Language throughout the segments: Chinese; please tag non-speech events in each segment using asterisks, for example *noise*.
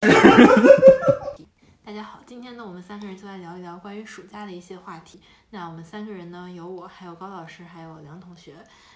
*laughs* 大家好，今天呢，我们三个人就来聊一聊关于暑假的一些话题。那我们三个人呢，有我，还有高老师，还有梁同学。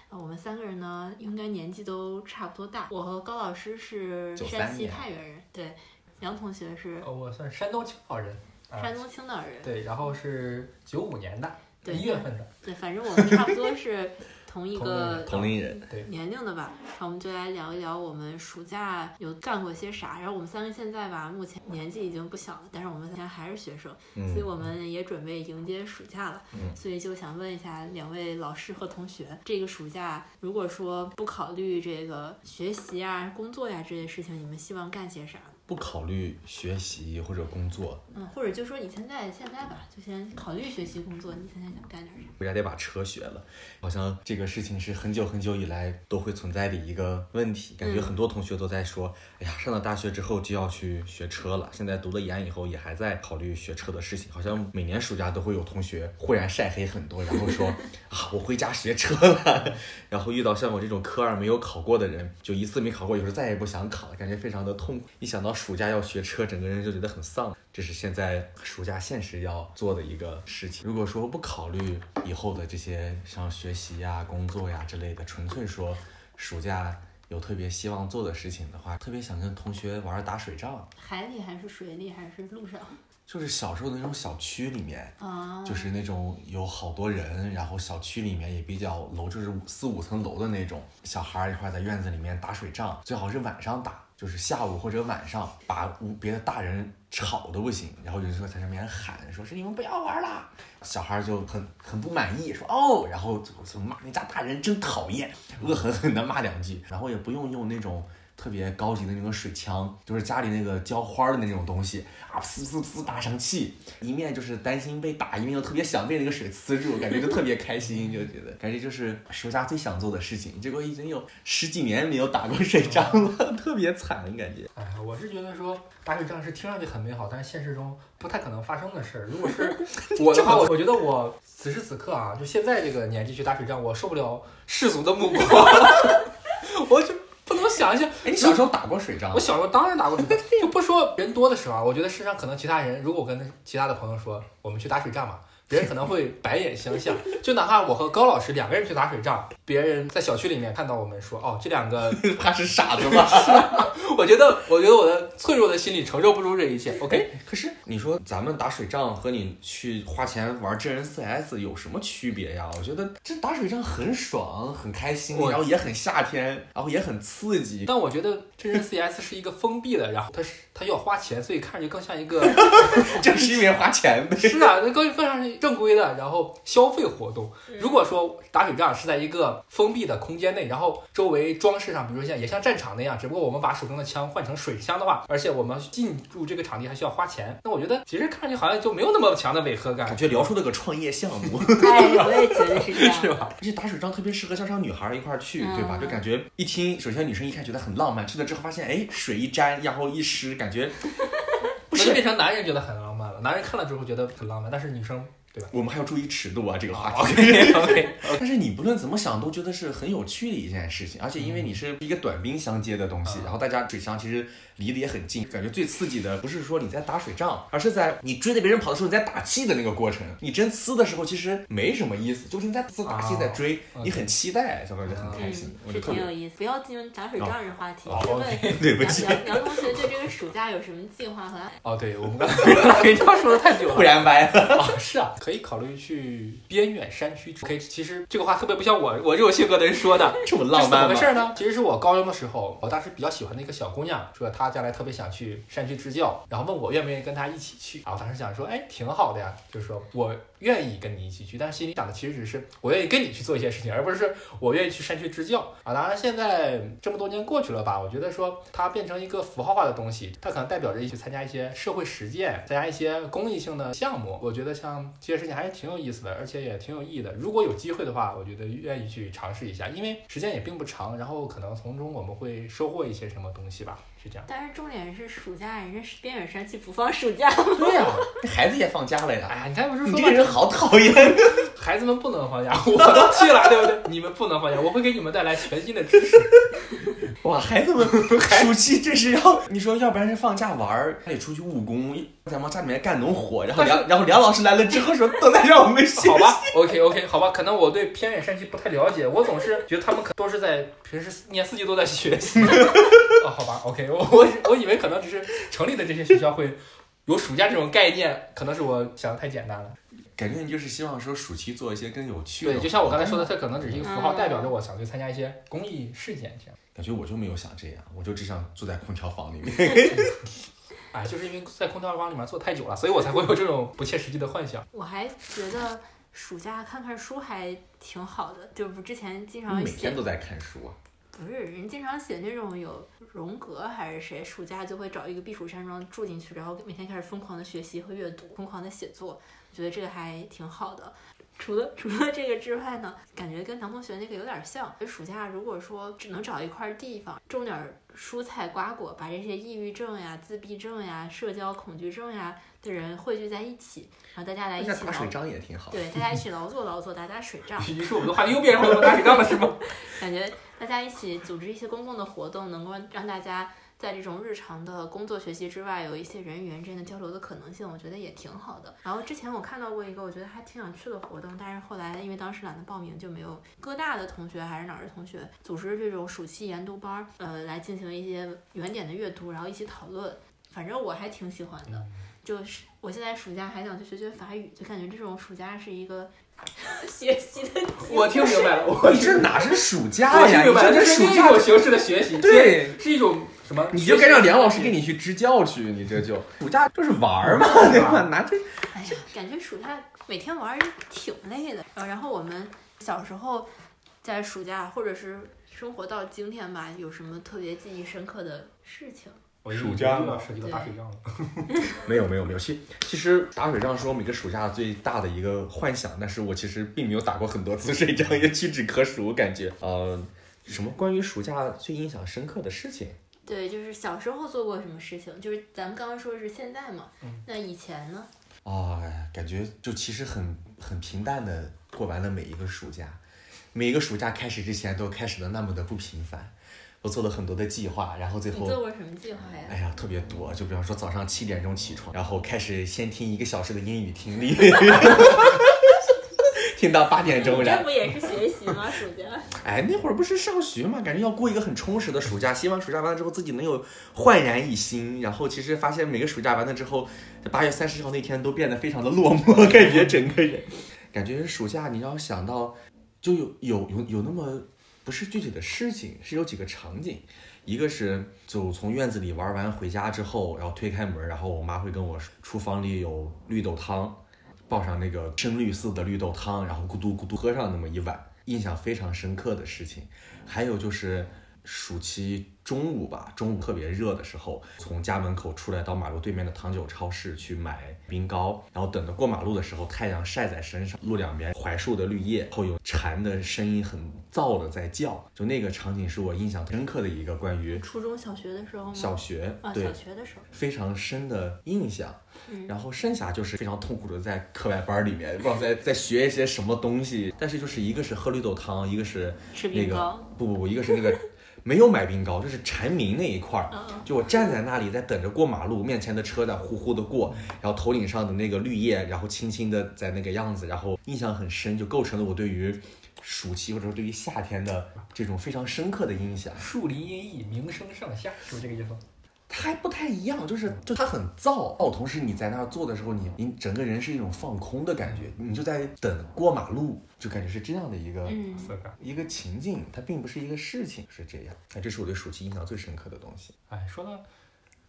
呃我们三个人呢，应该年纪都差不多大。我和高老师是93山西年太原人，对，梁同学是呃，我算山东青岛人，啊山东青岛人，对，然后是九五年的，对一月份的，对，反正我们差不多是同一个同龄人，对，年龄的吧，那我们就来聊一聊我们暑假有干过些啥。然后我们三个现在吧，目前年纪已经不小了，但是我们现在还是学生，嗯所以我们也准备迎接暑假了。嗯所以就想问一下两位老师和同学，这个暑假如果说不考虑这个学习啊、工作呀、这些事情，你们希望干些啥？不考虑学习或者工作，嗯，或者就说你现在现在吧，就先考虑学习工作，你现在想干点啥？回家得把车学了。好像这个事情是很久很久以来都会存在的一个问题，感觉嗯很多同学都在说，哎呀，上了大学之后就要去学车了。现在读了研以后也还在考虑学车的事情，好像每年暑假都会有同学忽然晒黑很多，然后说 *laughs* 啊，我回家学车了。*laughs* 然后遇到像我这种科二没有考过的人，就一次没考过，有时候再也不想考了，感觉非常的痛苦。一想到暑假要学车，整个人就觉得很丧。这是现在暑假现实要做的一个事情。如果说不考虑以后的这些像学习呀、工作呀之类的，纯粹说暑假有特别希望做的事情的话，特别想跟同学玩打水仗，海里还是水里还是路上？就是小时候那种小区里面。啊，就是那种有好多人，然后小区里面也比较楼，就是四五层楼的那种，小孩一块在院子里面打水仗，最好是晚上打，就是下午或者晚上，把屋别的大人吵得不行，然后有时候在那边喊，说是你们不要玩了，小孩就很很不满意，说哦，然后就骂那家大人真讨厌，恶狠狠地骂两句，然后也不用用那种。特别高级的那种水枪，就是家里那个浇花的那种东西啊，呲呲呲打上气，一面就是担心被打，一面又特别想被那个水呲住，感觉就特别开心，就觉得感觉就是暑假最想做的事情。结果已经有十几年没有打过水仗了，*laughs* 特别惨，感觉。哎呀，我是觉得说打水仗是听上去很美好，但是现实中不太可能发生的事儿。如果是 *laughs* 我的话，我我觉得我此时此刻啊，就现在这个年纪去打水仗，我受不了世俗的目光，我 *laughs* 就想象。哎，你小时候打过水仗我？小时候当然打过水仗，*laughs* 就不说人多的时候啊，我觉得世上可能其他人，如果我跟其他的朋友说我们去打水仗嘛，别人可能会白眼相向。*laughs* 就哪怕我和高老师两个人去打水仗，别人在小区里面看到我们说哦，这两个，*laughs* 他是傻子吧？*laughs* 我觉得我觉得我的脆弱的心理承受不住这一切。OK，可是你说咱们打水仗和你去花钱玩真人 CS 有什么区别呀？我觉得这打水仗很爽，很开心，然后也很夏天，然后也很刺激。但我觉得真人 CS 是一个封闭的，然后它是它要花钱，所以看着就更像一个 *laughs* 正是因为花钱呗。是啊，那更更像是正规的，然后消费活动。如果说打水仗是在一个封闭的空间内，然后周围装饰上，比如说像也像战场那样，只不过我们把手中的枪换成水枪的话，而且我们进入这个场地还需要花钱，那我觉得其实看上去好像就没有那么强的违和感感，觉聊出了个创业项目，哎，我也觉得是这样。*laughs* 是吧？而且打水仗特别适合像上女孩儿一块儿去，嗯对吧？就感觉一听，首先女生一看觉得很浪漫，去了之后发现，哎，水一沾，然后一湿，感觉 *laughs* 不是变成男人觉得很浪漫了，男人看了之后觉得很浪漫，但是女生对吧我们还要注意尺度啊，这个话题。？OK *laughs* OK，*laughs* 但是你不论怎么想，都觉得是很有趣的一件事情，而且因为你是一个短兵相接的东西，嗯然后大家水枪其实离得也很近，感觉最刺激的不是说你在打水仗，而是在你追着别人跑的时候你在打气的那个过程。你真呲的时候其实没什么意思，就是你在呲打气在追，哦你很期待，小朋友就很开心，我嗯，就是特别挺有意思。不要进入打水仗这话题，哦对不起杨同学对这个暑假有什么计划和？哦，对我们刚才打水仗说的太久了 *laughs* 忽。然歪了。啊，是啊，可以考虑去边远山区。可以，其实这个话特别不像我我这种性格的人说的。这么浪漫是怎么回？事呢？其实是我高中的时候，我当时比较喜欢的一个小姑娘，说她他将来特别想去山区支教，然后问我愿不愿意跟他一起去。啊，我当时想说，哎，挺好的呀，就是说我愿意跟你一起去，但是心里想的其实只是我愿意跟你去做一些事情，而不是我愿意去山区支教啊。当然，现在这么多年过去了吧，我觉得说它变成一个符号化的东西，它可能代表着去参加一些社会实践，参加一些公益性的项目。我觉得像这些事情还是挺有意思的，而且也挺有意义的。如果有机会的话，我觉得愿意去尝试一下，因为时间也并不长，然后可能从中我们会收获一些什么东西吧。是这样。但是重点是暑假，人家是边远山区不放暑假。对呀、*laughs* 这孩子也放假了呀。哎呀，你看不是说你这个人好讨厌。*laughs* 孩子们不能放假，我都去了，对不对？你们不能放假，我会给你们带来全新的知识。*laughs* 哇，孩子们暑期这是要你说，要不然是放假玩儿，还得出去务工，在往家里面干农活。然后梁，然后梁老师来了之后说，都在让我们学。好吧，OK OK，好吧，可能我对偏远山区不太了解，我总是觉得他们可都是在平时一年四季都在学习。*laughs* 哦，好吧，OK，我我我以为可能只是城里的这些学校会有暑假这种概念，可能是我想的太简单了。感觉你就是希望说暑期做一些更有趣的。对，就像我刚才说的，它可能只是一个符号，代表着我想去参加一些公益事件这样。感觉我就没有想这样，我就只想坐在空调房里面。*laughs* 哎，就是因为在空调房里面坐太久了，所以我才会有这种不切实际的幻想。我还觉得暑假看看书还挺好的，就不之前经常每天都在看书啊。不是人经常写那种有荣格还是谁，暑假就会找一个避暑山庄住进去，然后每天开始疯狂的学习和阅读，疯狂的写作，我觉得这个还挺好的。除了 *laughs* 除了这个之外呢，感觉跟唐同学那个有点像。就暑假如果说只能找一块地方种点儿蔬菜瓜果，把这些抑郁症呀、自闭症呀、社交恐惧症呀的人汇聚在一起，然后大家来一起打水仗也挺好。对，大家一起劳作劳作，打打水仗。于是我们的话题又变成了打水仗了，是吗？*laughs* 感觉大家一起组织一些公共的活动，能够让大家在这种日常的工作学习之外，有一些人与人之间的交流的可能性，我觉得也挺好的。然后之前我看到过一个我觉得还挺想去的活动，但是后来因为当时懒得报名，就没有。哥大的同学还是哪儿的同学组织这种暑期研读班儿，呃，来进行一些原点的阅读，然后一起讨论。反正我还挺喜欢的。就是我现在暑假还想去学学法语，就感觉这种暑假是一个 *laughs* 学习的。我听明白了，我你这哪是暑假我听呀？你明白了，这这是暑假一种形式的学习，对是一种什么？你就该让梁老师给你去支教去，你这就 *laughs* 暑假就是玩儿嘛，*laughs* 对吧？拿这哎呀，感觉暑假每天玩儿挺累的。呃，然后我们小时候在暑假或者是生活到今天吧，有什么特别记忆深刻的事情？暑假又要涉及到打水仗了。*laughs* 没有没有没有，其其实打水仗是我每个暑假最大的一个幻想，但是我其实并没有打过很多次水仗，也屈指可数，感觉呃，什么关于暑假最印象深刻的事情？对，就是小时候做过什么事情？就是咱们刚刚说的是现在嘛，嗯那以前呢？哎，感觉就其实很很平淡的过完了每一个暑假，每一个暑假开始之前都开始的那么的不平凡。我做了很多的计划，然后最后你做过什么计划呀？哎呀，特别多，就比方说早上七点钟起床，然后开始先听一个小时的英语听力，*laughs* 听到八点钟，然这不也是学习吗？暑假？*laughs* 哎，那会儿不是上学嘛，感觉要过一个很充实的暑假，希望暑假完了之后自己能有焕然一新。然后其实发现每个暑假完了之后，八月三十号那天都变得非常的落寞，*laughs* 感觉整个人，感觉暑假你要想到，就有有有有那么不是具体的事情，是有几个场景。一个是就从院子里玩完回家之后，然后推开门，然后我妈会跟我说，厨房里有绿豆汤，抱上那个深绿色的绿豆汤，然后咕嘟咕嘟喝上那么一碗，印象非常深刻的事情。还有就是暑期中午吧，中午特别热的时候，从家门口出来到马路对面的糖酒超市去买冰糕，然后等着过马路的时候，太阳晒在身上，路两边槐树的绿叶，然后有蝉的声音很燥的在叫，就那个场景是我印象深刻的一个关于初中小学的时候吗？小学啊，对小学的时候。非常深的印象。嗯然后剩下就是非常痛苦的在课外班里面，不知道在 *laughs* 在学一些什么东西。但是就是一个是喝绿豆汤，一个是吃那个冰糕。不不不，一个是那个没有买冰糕，就是蝉鸣那一块儿。就我站在那里在等着过马路，面前的车在呼呼的过，然后头顶上的那个绿叶，然后轻轻的在那个样子，然后印象很深，就构成了我对于暑期或者说对于夏天的这种非常深刻的印象。树林阴翳，鸣声上下，是不是这个意思？它还不太一样，就是就它很燥，哦，同时你在那儿坐的时候，你你整个人是一种放空的感觉，你就在等过马路，就感觉是这样的一个、嗯，色感。一个情境，它并不是一个事情，是这样。哎，这是我对暑期印象最深刻的东西。哎，说到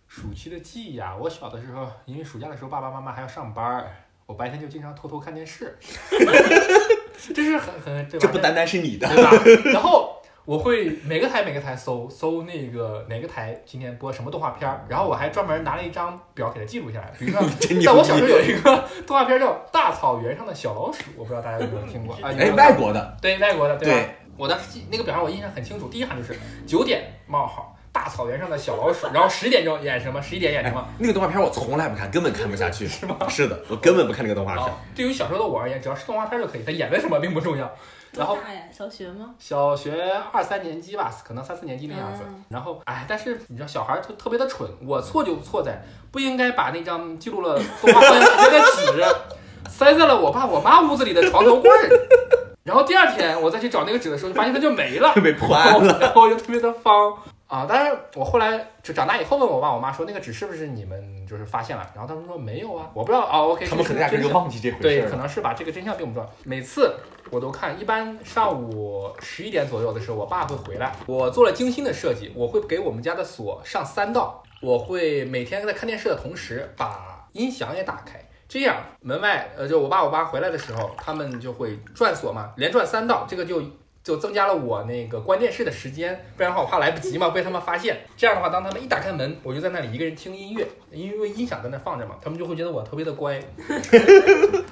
暑期的记忆啊，我小的时候，因为暑假的时候爸爸妈妈还要上班儿，我白天就经常偷偷看电视，*laughs* 这是很很对吧？这不单单是你的，对吧？然后我会每个台每个台搜搜那个哪个台今天播什么动画片儿，然后我还专门拿了一张表给它记录下来。比如说，*laughs* 在我小时候有一个动画片叫《大草原上的小老鼠》，我不知道大家有没有听过啊？你 *laughs* 哎，们外国的，对外国的对吧？对我当时记那个表上我印象很清楚，第一行就是九点冒号。大草原上的小老鼠，*laughs* 然后十点钟演什么，十一点演什么。那个动画片我从来不看，根本看不下去。是吗？是的，我根本不看那个动画片。啊，对于小时候的我而言，只要是动画片就可以，它演的什么并不重要。然后大呀？小学吗？小学二三年级吧，可能三四年级那样子。嗯然后，哎，但是你知道，小孩儿特特别的蠢。我错就错在不应该把那张记录了动画放映时间的纸塞在了我爸我妈屋子里的床头柜儿。然后第二天我再去找那个纸的时候，就发现它就没了，被破案了。然后我就特别的方啊！但是我后来就长大以后问我爸我妈说，那个纸是不是你们就是发现了？然后他们说没有啊，我不知道啊。OK，他们可能压根就忘记这回事对，可能是把，这个真相并不重要。每次我都看，一般上午十一点左右的时候，我爸会回来。我做了精心的设计，我会给我们家的锁上三道，我会每天在看电视的同时把音响也打开。这样门外呃，就我爸我妈回来的时候，他们就会转锁嘛，连转三道，这个就就增加了我那个关电视的时间，不然的话我怕来不及嘛，被他们发现。这样的话，当他们一打开门，我就在那里一个人听音乐，因为音响在那放着嘛，他们就会觉得我特别的乖。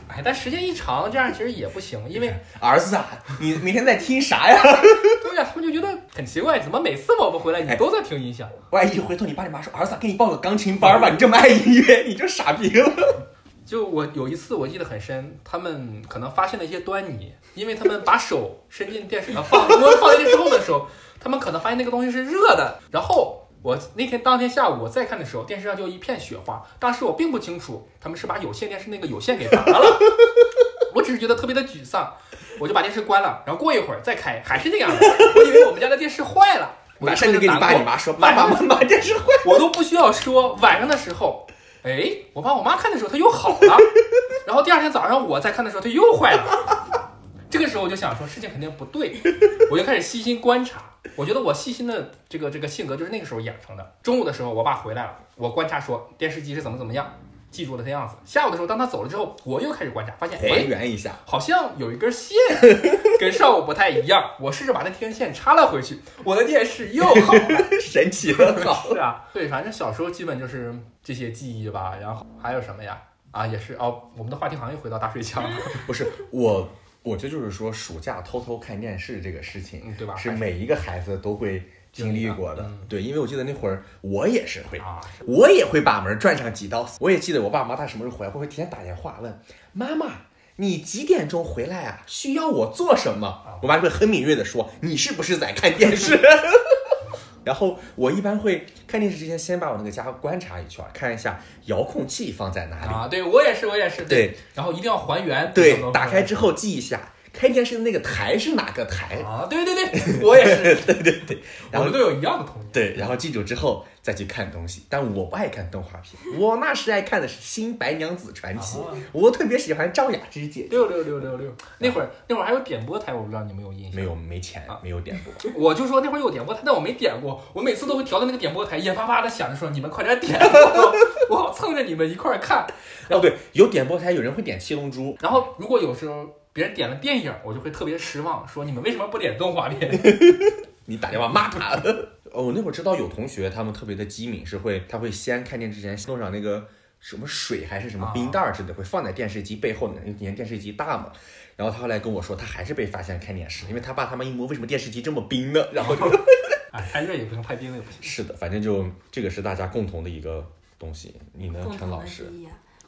哎，但时间一长，这样其实也不行，因为儿子啊，你每天在听啥呀？对呀、他们就觉得很奇怪，怎么每次我们回来你都在听音响？*laughs* 万一回头你爸你妈说，儿子啊，给你报个钢琴班吧，你这么爱音乐，你就傻逼了。就我有一次我记得很深，他们可能发现了一些端倪，因为他们把手伸进电视上放，我放进去之后的时候，他们可能发现那个东西是热的。然后我那天当天下午我再看的时候，电视上就一片雪花。当时我并不清楚他们是把有线电视那个有线给拔了，我只是觉得特别的沮丧，我就把电视关了。然后过一会儿再开，还是那样的，我以为我们家的电视坏了。我马上就跟你爸你妈说，爸爸妈妈电视坏。*laughs* 我都不需要说。晚上的时候，哎，我爸我妈看的时候它又好了，*laughs* 然后第二天早上我再看的时候它又坏了。这个时候我就想说事情肯定不对，我就开始细心观察。我觉得我细心的这个这个性格就是那个时候养成的。中午的时候我爸回来了，我观察说电视机是怎么怎么样，记住了它样子。下午的时候当他走了之后，我又开始观察，发现还哎，原一下，好像有一根线跟上午不太一样。*laughs* 我试着把那天线插了回去，我的电视又好了。*laughs* 神奇的好。*laughs* 是啊，对，反正小时候基本就是这些记忆吧。然后还有什么呀？啊，也是哦，我们的话题好像又回到打水枪了，不是我，我这就是说，暑假偷偷看电视这个事情，嗯，对吧？是每一个孩子都会经历过的。嗯对，因为我记得那会儿我也是会，我也会把门转上几道。我也记得我爸妈他什么时候回来，会不会提前打电话问妈妈。你几点钟回来啊？需要我做什么？我妈会很敏锐的说：“你是不是在看电视？” *laughs* 然后我一般会看电视之前，先把我那个家观察一圈，看一下遥控器放在哪里。啊，对我也是，我也是，对然后一定要还原，对，打开之后后记一下，开电视的那个台是哪个台。啊，对对对，*laughs* 我也是，*laughs* 对对对，然后我们都有一样的童年。对，然后记住之后再去看东西。但我不爱看动画片，*laughs* 我那时爱看的是《新白娘子传奇》啊我特别喜欢赵雅芝姐姐。六六六六六，那会儿那会儿还有点播台，我不知道你们有印象没有没钱啊，没有点播。我就说那会儿有点播台，但我没点过。我每次都会调到那个点播台，眼巴巴的想着说：“你们快点点，我我好蹭着你们一块儿看。哦，对，有点播台，有人会点《七龙珠》，”然后如果有时候别人点了电影，我就会特别失望，说：“你们为什么不点动画片 *laughs* 你打电话骂他。*laughs* 哦，我那会儿知道有同学他们特别的机敏，是会他会先看电视之前弄上那个什么水还是什么冰袋儿之类的，会放在电视机背后的，因为以前电视机大嘛。然后他后来跟我说，他还是被发现看电视，因为他爸他妈一摸，为什么电视机这么冰呢？然后就？*laughs* ”哎，太热也不行，拍冰也不行。是的，反正就这个是大家共同的一个东西。你呢，陈老师？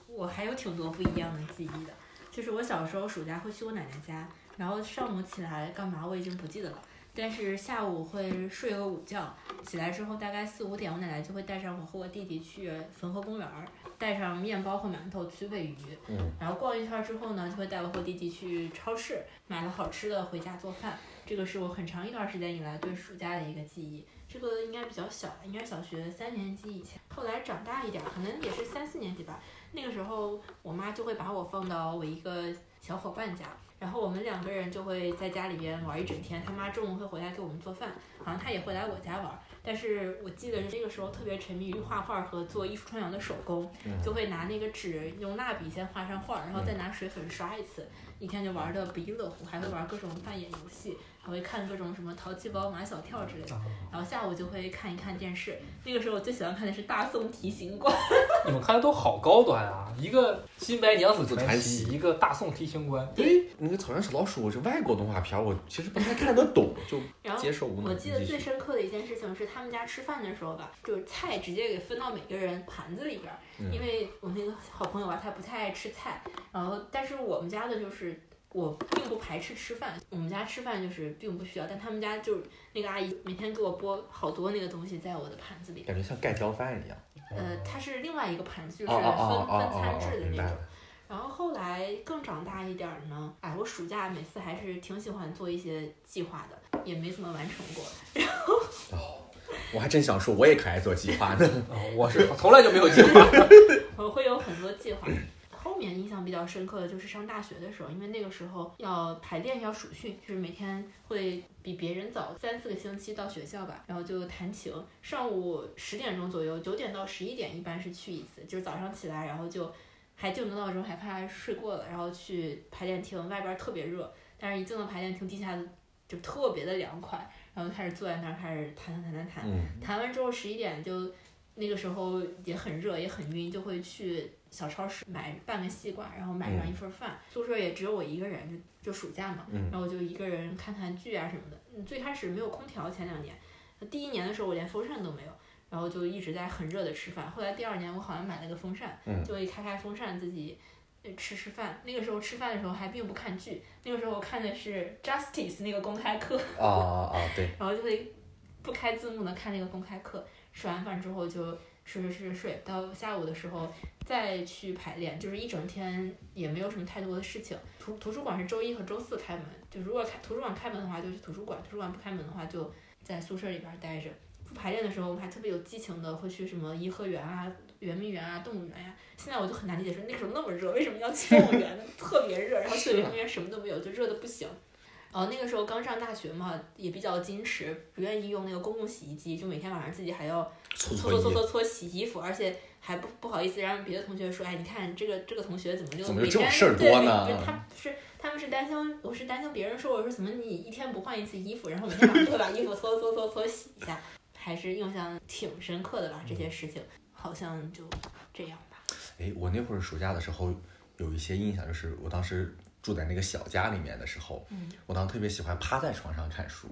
我还有挺多不一样的记忆的。就是我小时候暑假会去我奶奶家，然后上午起来干嘛我已经不记得了，但是下午会睡个午觉，起来之后大概四五点，我奶奶就会带上我和我弟弟去汾河公园儿，带上面包和馒头去喂鱼，嗯，然后逛一圈之后呢，就会带我和弟弟去超市买了好吃的回家做饭。这个是我很长一段时间以来对暑假的一个记忆。这个应该比较小，应该小学三年级以前。后来长大一点儿，可能也是三四年级吧。那个时候，我妈就会把我放到我一个小伙伴家，然后我们两个人就会在家里边玩一整天。他妈中午会回来给我们做饭，好像她也会来我家玩。但是我记得那个时候特别沉迷于画画和做艺术创洋的手工，就会拿那个纸用蜡笔先画上画，然后再拿水粉刷一次，一天就玩的不亦乐乎，还会玩各种扮演游戏。还会看各种什么淘气包、马小跳之类的。啊然后下午就会看一看电视。那个时候我最喜欢看的是《大宋提刑官》。*laughs* 你们看的都好高端啊！一个《新白娘子传传奇》，一个《大宋提刑官》。对，那个《草原小老鼠》是外国动画片儿，我其实不太看得懂，就然后接受无能。我记得最深刻的一件事情是他们家吃饭的时候吧，就是菜直接给分到每个人盘子里边因为我那个好朋友啊，他不太爱吃菜，然后但是我们家的就是。我并不排斥吃饭，我们家吃饭就是并不需要，但他们家就是那个阿姨每天给我剥好多那个东西在我的盘子里，感觉像盖浇饭一样。呃，它是另外一个盘子，就是哦分哦哦哦分餐制的那种。然后后来更长大一点儿呢，哎，我暑假每次还是挺喜欢做一些计划的，也没怎么完成过。然后哦，我还真想说，我也可爱做计划呢。啊，我是从来就没有计划。*laughs* 我会有很多计划。后面印象比较深刻的就是上大学的时候，因为那个时候要排练要暑训，就是每天会比别人早三四个星期到学校吧，然后就弹琴。上午十点钟左右，九点到十一点一般是去一次，就是早上起来，然后就还定个闹钟，还怕睡过了，然后去排练厅，外边儿特别热，但是一进到排练厅，地下就特别的凉快，然后开始坐在那儿开始弹弹弹弹弹，嗯，弹完之后十一点就那个时候也很热也很晕，就会去小超市买半个西瓜，然后买上一份饭。宿舍也只有我一个人，就就暑假嘛，嗯然后我就一个人看看剧啊什么的。嗯最开始没有空调，前两年，第一年的时候我连风扇都没有。然后就一直在很热的吃饭，后来第二年我好像买了个风扇，嗯就会开开风扇自己呃吃吃饭。那个时候吃饭的时候还并不看剧，那个时候我看的是 Justice 那个公开课，啊啊啊！对，*laughs* 然后就会不开字幕的看那个公开课，吃完饭之后就吃吃吃吃睡，到下午的时候再去排练，就是一整天也没有什么太多的事情。图图书馆是周一和周四开门，就如果开图书馆开门的话就去图书馆，图书馆不开门的话就在宿舍里边待着。不排练的时候，我们还特别有激情的会去什么颐和园啊、圆明园啊、动物园呀、现在我就很难理解，说那个时候那么热，为什么要去动物园呢？*laughs* 特别热，然后去圆明园什么都没有，就热的不行。哦，那个时候刚上大学嘛，也比较矜持，不愿意用那个公共洗衣机，就每天晚上自己还要搓搓搓搓搓洗衣服，而且还不不好意思让别的同学说，哎，你看这个这个同学怎么就怎么就这种事多呢不是他是他们是担心，我是担心别人说我说怎么你一天不换一次衣服，然后每天晚上就会把衣服搓搓搓搓洗一下，还是印象挺深刻的吧？这些事情好像就这样吧。哎，我那会儿暑假的时候有一些印象，就是我当时住在那个小家里面的时候，嗯我当时特别喜欢趴在床上看书，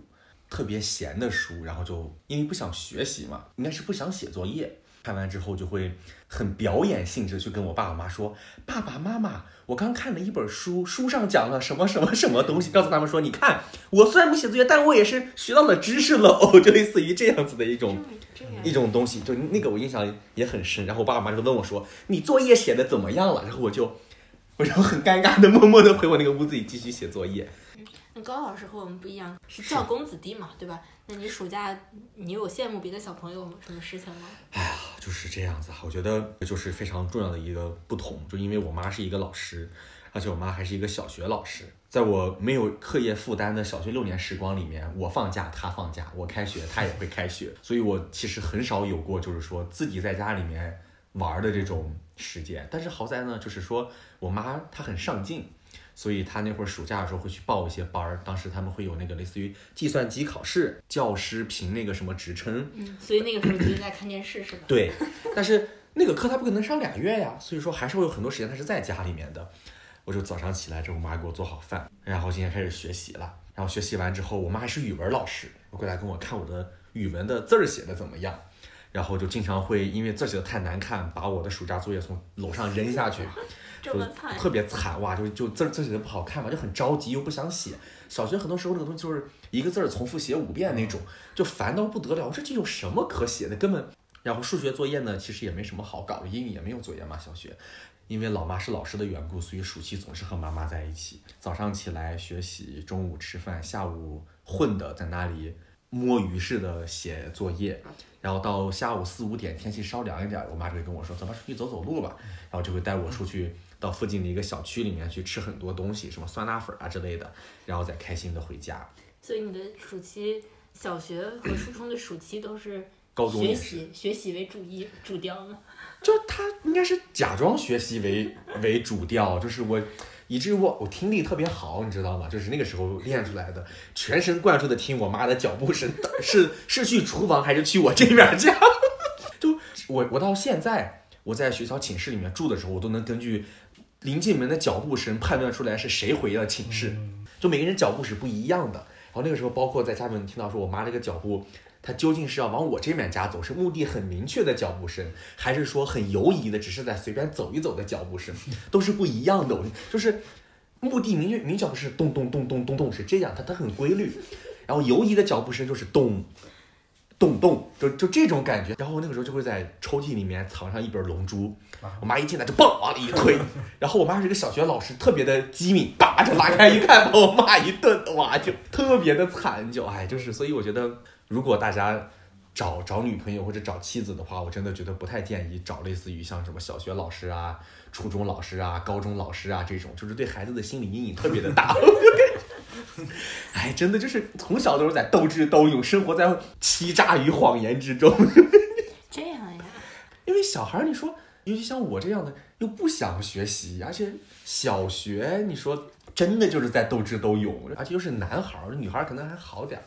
特别闲的书，然后就因为不想学习嘛，应该是不想写作业。看完之后就会很表演性质去跟我爸我妈说：“爸爸妈妈，我刚看了一本书，书上讲了什么什么什么东西。”告诉他们说：“你看，我虽然不写作业，但我也是学到了知识了哦。*laughs* ”就类似于这样子的一种一种东西，就那个我印象也很深。然后我爸爸妈妈就问我说：“你作业写的怎么样了？”然后我就，我就很尴尬的默默的回我那个屋子里继续写作业。那高老师和我们不一样，是教公子弟嘛，对吧？那你暑假你有羡慕别的小朋友什么事情吗？哎呀就是这样子啊，我觉得就是非常重要的一个不同，就因为我妈是一个老师，而且我妈还是一个小学老师，在我没有课业负担的小学六年时光里面，我放假她放假，我开学她也会开学，所以我其实很少有过就是说自己在家里面玩的这种时间。但是好在呢，就是说我妈她很上进。所以他那会儿暑假的时候会去报一些班儿，当时他们会有那个类似于计算机考试、教师评那个什么职称，嗯，所以那个时候你就在看电视是吧？对，但是那个课他不可能上俩月呀，所以说还是会有很多时间他是在家里面的。我就早上起来之后，我妈给我做好饭，然后今天开始学习了。然后学习完之后，我妈还是语文老师，过来跟我看我的语文的字儿写的怎么样。然后就经常会因为字儿写的太难看，把我的暑假作业从楼上扔下去，*laughs* 就，特别惨哇！就就字儿字儿写的不好看嘛，就很着急又不想写。小学很多时候那个东西就是一个字儿重复写五遍那种，就烦到不得了。我说这就有什么可写的？根本。然后数学作业呢，其实也没什么好搞的，英语也没有作业嘛。小学，因为老妈是老师的缘故，所以暑期总是和妈妈在一起。早上起来学习，中午吃饭，下午混的在那里摸鱼似的写作业。然后到下午四五点，天气稍凉一点，我妈就会跟我说：“走吧，出去走走路吧。”然后就会带我出去到附近的一个小区里面去吃很多东西，什么酸辣粉啊之类的，然后再开心的回家。所以你的暑期，小学和初中的暑期都是高中学，习学习为主一主调吗？就他应该是假装学习为为主调，就是我以至于我我听力特别好，你知道吗？就是那个时候练出来的，全神贯注的听我妈的脚步声，是是去厨房还是去我这边家？*laughs* 就我我到现在我在学校寝室里面住的时候，我都能根据临进门的脚步声判断出来是谁回了寝室。就每个人脚步是不一样的。然后那个时候，包括在家里面听到说我妈这个脚步，她究竟是要往我这边家走，是目的很明确的脚步声，还是说很犹疑的，只是在随便走一走的脚步声，*laughs* 都是不一样的。我就是目的明确明脚步是咚咚咚咚咚咚是这样，它它很规律。然后犹疑的脚步声就是咚咚咚，就就这种感觉。然后我那个时候就会在抽屉里面藏上一本《龙珠》，我妈一进来就嘣往里一推。*laughs* 然后我妈是个小学老师，特别的机敏，叭就拉开一看，把我骂一顿，哇，就特别的惨，就哎，就是所以我觉得，如果大家找找女朋友或者找妻子的话，我真的觉得不太建议找类似于像什么小学老师啊、初中老师啊、高中老师啊这种，就是对孩子的心理阴影特别的大。*laughs* 哎，真的就是从小都是在斗智斗勇，生活在欺诈与谎言之中。这样呀？*laughs* 因为小孩儿，你说，尤其像我这样的，又不想学习，而且小学，你说真的就是在斗智斗勇，而且又是男孩儿，女孩儿可能还好点儿。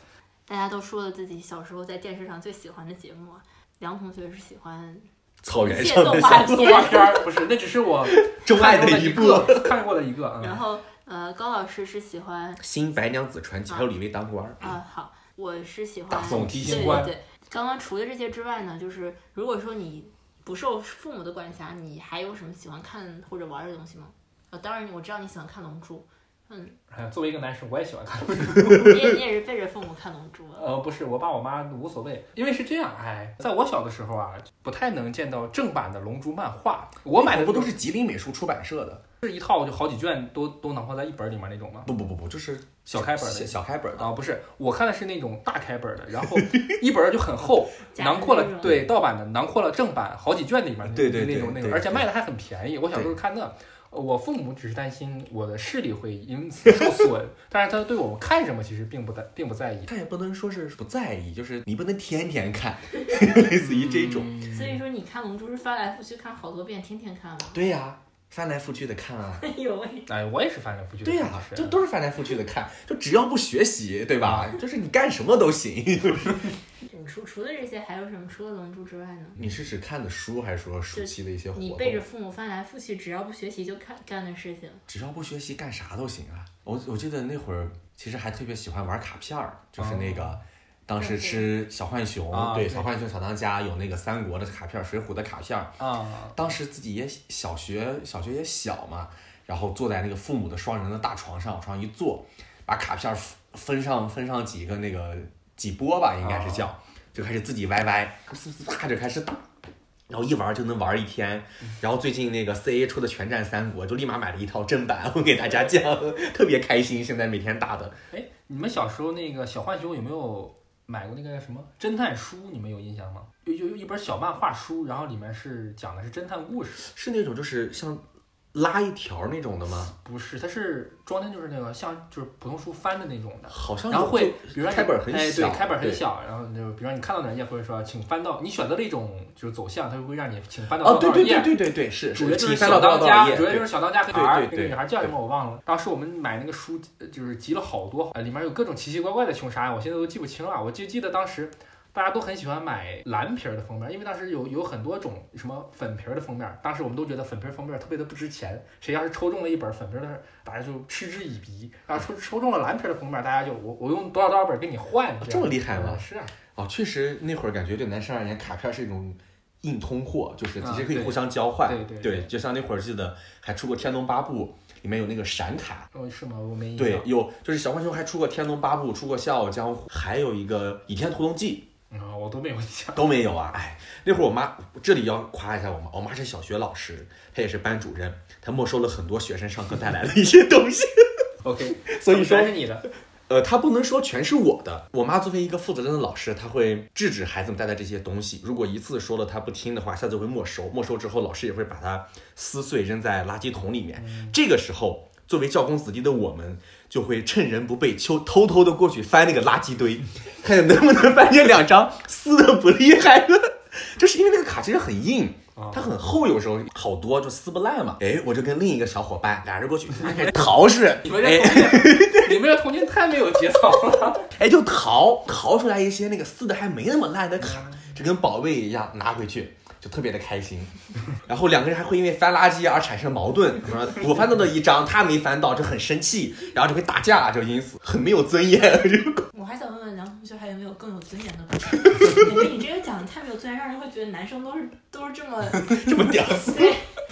大家都说了自己小时候在电视上最喜欢的节目，梁同学是喜欢草原上的小动画片儿不是，那只是我钟爱的一个部。看过的一个。嗯然后呃，高老师是喜欢新白娘子传奇，还有李卫当官儿。啊，好，我是喜欢大宋提刑官对对对，刚刚除了这些之外呢，就是如果说你不受父母的管辖，你还有什么喜欢看或者玩的东西吗？呃，当然我知道你喜欢看《龙珠》，嗯，哎作为一个男生，我也喜欢看。*laughs* 你也你也是背着父母看《龙珠》啊。呃，不是，我爸我妈无所谓，因为是这样，哎，在我小的时候啊，不太能见到正版的《龙珠》漫画，我买的不都是吉林美术出版社的？是一套就好几卷都都囊括在一本里面那种吗？不不不不，就是小开本的小小开本的。啊，不是，我看的是那种大开本的，然后一本儿就很厚，*laughs* 囊括了对盗版的，囊括了正版好几卷里面那对对对那种那种，而且卖的还很便宜。我小时候看那，呃我父母只是担心我的视力会因此受 *laughs* 损，但是他对我们看什么其实并不在并不在意。他也不能说是不在意，就是你不能天天看，*laughs* 类似于这种。嗯所以说你看《龙珠》是翻来覆去看好多遍，天天看吗？对呀、翻来覆去的看啊。*laughs* 哎呦喂！哎，我也是翻来覆去的看对呀、老师就都是翻来覆去的看，就只要不学习，对吧？就是你干什么都行。你 *laughs* 除除了这些还有什么？除了《龙珠》之外呢？你是指看的书，还是说暑期的一些活动？你背着父母翻来覆去，只要不学习就看干的事情。只要不学习，干啥都行啊。我我记得那会儿其实还特别喜欢玩卡片儿，就是那个。当时吃小浣熊，对啊对小浣熊小当家有那个三国的卡片儿、水浒的卡片儿。啊，当时自己也小学，小学也小嘛，然后坐在那个父母的双人的大床上，往上一坐，把卡片儿分上分上几个那个几波吧，应该是叫，就开始自己歪歪，呲呲啪就开始打。然后一玩就能玩一天，然后最近那个 C A 出的《全战三国》，就立马买了一套正版，我给大家讲，特别开心。现在每天打的，哎，你们小时候那个小浣熊有没有买过那个什么侦探书？你们有印象吗？有有有一本小漫画书，然后里面是讲的是侦探故事。是那种就是像拉一条那种的吗？不是，它是装的，就是那个像就是普通书翻的那种的，好像有然后会比如说你开本很哎，小对，开本很小，然后就比如说你看到哪页，或者说请翻到你选择了一种就是走向，它就会让你请翻到哦。对对对对对对，是主角就是小当家？主角就是小当家和女孩，那个女孩叫什么我忘了。当时我们买那个书，呃就是集了好多，呃，里面有各种奇奇怪怪的凶杀案，我现在都记不清了。我就记得当时大家都很喜欢买蓝皮儿的封面，因为当时有有很多种什么粉皮儿的封面，当时我们都觉得粉皮儿封面特别的不值钱，谁要是抽中了一本粉皮儿的，大家就嗤之以鼻；然后抽抽中了蓝皮儿的封面，大家就我我用多少多少本给你换，样这么厉害吗嗯是啊，哦，确实那会儿感觉对男生而言，卡片是一种硬通货，就是其实可以互相交换。对对对就像那会儿记得还出过《天龙八部》，里面有那个闪卡。哦是吗？我没印象。对，有就是小浣熊还出过《天龙八部》，出过《笑傲江湖》，还有一个《倚天屠龙记啊、我都没有印象》。都没有啊！哎，那会儿我妈这里要夸一下我妈，我妈是小学老师，她也是班主任，她没收了很多学生上课带来的一些东西。OK，*laughs* 所以说全是你的。呃，她不能说全是我的。我妈作为一个负责任的老师，她会制止孩子们带来这些东西。如果一次说了她不听的话，下次会没收。没收之后，老师也会把它撕碎扔在垃圾桶里面。这个时候，作为教工子弟的我们，就会趁人不备，偷偷偷的过去翻那个垃圾堆，*laughs* 看能不能翻见两张撕的不厉害的。*laughs* 就是因为那个卡其实很硬，啊它很厚，有时候好多就撕不烂嘛。哎，我就跟另一个小伙伴俩人过去淘是，*laughs* 你们这哎童年，你们这童年太没有节操了。哎就淘淘出来一些那个撕的还没那么烂的卡，就跟宝贝一样拿回去。就特别的开心，*laughs* 然后两个人还会因为翻垃圾而产生矛盾。我翻到的一张，他没翻到，就很生气，然后就会打架，就因此很没有尊严。*laughs* 我还想问问梁同学，还有没有更有尊严的故事？*laughs* 感觉你这个讲的太没有尊严，让人会觉得男生都是都是这么这么屌丝。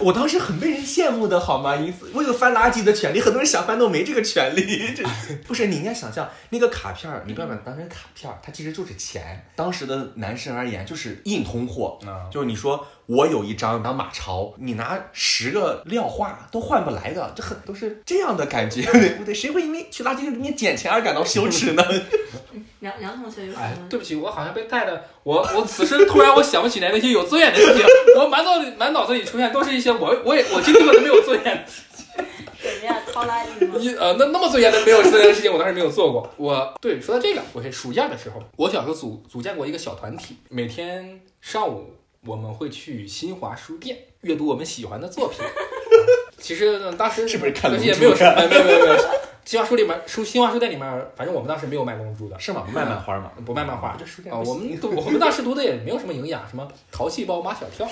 我当时很被人羡慕的好吗？因此我有翻垃圾的权利，很多人想翻都没这个权利。这 *laughs* 不是你应该想象那个卡片儿，你不要把它当成卡片儿，它其实就是钱。当时的男生而言，就是硬通货，啊就是你说我有一张当马超，你拿十个廖化都换不来的，这很都是这样的感觉，对 *laughs* 不对？谁会因为去垃圾桶里面捡钱而感到羞耻呢？*laughs* 梁梁同学有什哎，对不起，我好像被带的，我我此时突然我想不起来那些有尊严的事情，我满脑里满脑子里出现都是一些我 *laughs* 我也我经历过的没有尊严的什么呀？掏垃圾吗？一呃，那那么尊严的没有尊严的事情，我当时没有做过。我对说到这个，我是暑假的时候，我小时候组组建过一个小团体，每天上午我们会去新华书店阅读我们喜欢的作品。*laughs* 其实呢当时是不是看也没有什么，哎没有没有没有。新华书里面书新华书店里面，反正我们当时没有卖龙珠的，是吗？不卖漫画吗？不卖漫画啊，这书店啊我们读我们当时读的也没有什么营养，什么淘气包、马小跳，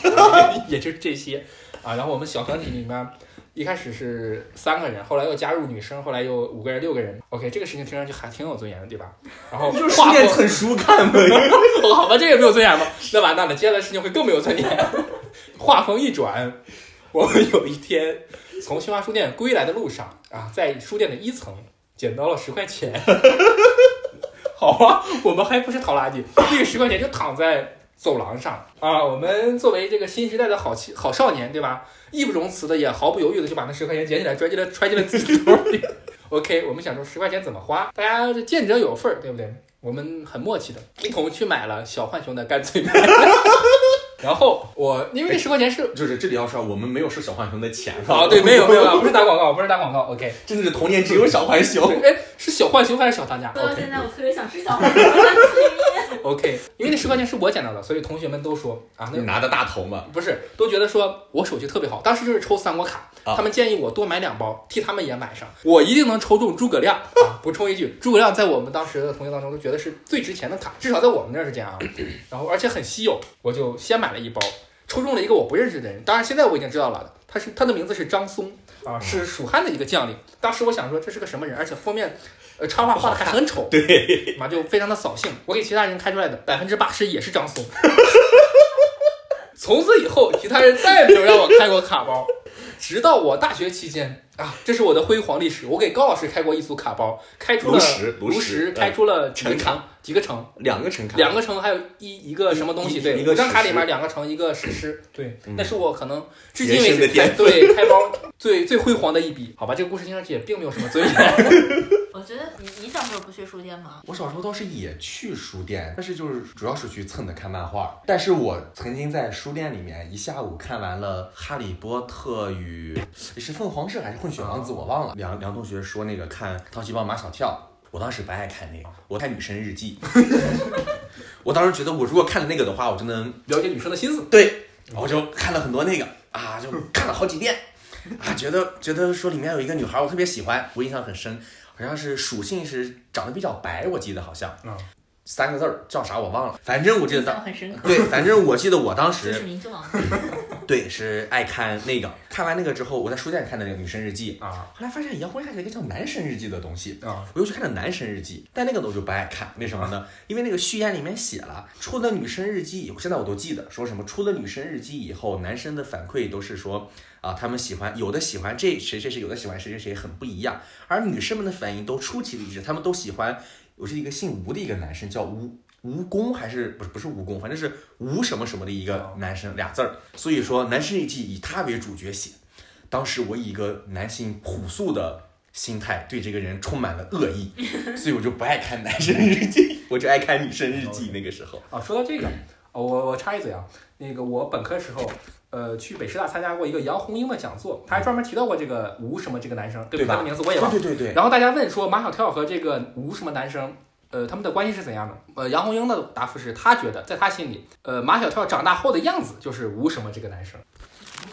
也就是这些啊。然后我们小团体里面一开始是三个人，后来又加入女生，后来又五个人、六个人。OK，这个事情听上去还挺有尊严的，对吧？然后 *laughs* 就是书店画风蹭书看呗。哦，*laughs* 好吧，这个没有尊严吗？那完蛋了，接下来事情会更没有尊严。话锋一转，我们有一天从新华书店归来的路上啊，在书店的一层捡到了十块钱。*laughs* 好啊，我们还不是淘垃圾，这个十块钱就躺在走廊上啊。我们作为这个新时代的好青好少年，对吧？义不容辞的，也毫不犹豫的就把那十块钱捡起来，揣进了揣进了自己兜里。OK，我们想说十块钱怎么花，大家见者有份儿，对不对？我们很默契的，一同去买了小浣熊的干脆面。然后我因为这十块钱是就是这里要说，我们没有收小浣熊的钱啊，对，没有没有啊，*laughs* 不是打广告，不是打广告。OK，真的是童年只有小浣熊。哎，是小浣熊还是小当家说到？OK 现在，我特别想吃小浣熊。*laughs* OK，因为那十块钱是我捡到的，所以同学们都说啊，那你拿的大头嘛，不是都觉得说我手气特别好。当时就是抽三国卡，啊他们建议我多买两包，替他们也买上，我一定能抽中诸葛亮啊！补充一句，诸葛亮在我们当时的同学当中都觉得是最值钱的卡，至少在我们那儿是这样啊。然后而且很稀有，我就先买了一包，抽中了一个我不认识的人，当然现在我已经知道了，他是他的名字是张松啊，是蜀汉的一个将领。当时我想说这是个什么人，而且封面。呃，插画画的还很丑，对，妈就非常的扫兴。我给其他人开出来的百分之八十也是张松。*laughs* 从此以后，其他人再也没有让我开过卡包，直到我大学期间啊，这是我的辉煌历史。我给高老师开过一组卡包，开出了炉石石开出了陈卡城，几个城，两个城卡，两个城，还有一一个什么东西？对，一张卡里面两个城，一个史诗。对，嗯那是我可能至今为止对开包最最辉煌的一笔。好吧，这个故事听上去也并没有什么尊严。*laughs* 我觉得你你小时候不去书店吗？我小时候倒是也去书店，但是就是主要是去蹭的看漫画。但是我曾经在书店里面一下午看完了《哈利波特与是凤凰社还是混血王子》，我忘了。梁梁同学说那个看《淘气包马小跳》，我当时不爱看那个，我看《女生日记》。*laughs* 我当时觉得我如果看了那个的话，我就能了解女生的心思。对，我就看了很多那个啊，就看了好几遍啊，觉得觉得说里面有一个女孩我特别喜欢，我印象很深，好像是属性是长得比较白，我记得好像，嗯，三个字儿叫啥我忘了，反正我记得当象很深刻。对，反正我记得我当就是时明星王，对是爱看那个，看完那个之后，我在书店看的那个女生日记，啊后来发现杨辉还有一个叫男生日记的东西，啊我又去看了男生日记，但那个我就不爱看，为什么呢？因为那个序言里面写了，出了女生日记以后，现在我都记得，说什么出了女生日记以后，男生的反馈都是说啊，他们喜欢有的喜欢这谁谁谁，有的喜欢谁谁谁，很不一样。而女生们的反应都出奇的一致，他们都喜欢，我是一个姓吴的一个男生，叫吴。吴功还是不是不是吴功，反正是吴什么什么的一个男生俩字儿，所以说男生日记以他为主角写。当时我以一个男性朴素的心态对这个人充满了恶意，*laughs* 所以我就不爱看男生日记，*laughs* 我就爱看女生日记。那个时候，啊！说到这个，哦我我插一嘴啊，那个我本科时候，呃，去北师大参加过一个杨红樱的讲座，他还专门提到过这个吴什么这个男生，对对吧他的名字我也忘了。对对对对，然后大家问说马小跳和这个吴什么男生，呃，他们的关系是怎样的？呃，杨红樱的答复是，他觉得在他心里，呃，马小跳长大后的样子就是吴什么这个男生。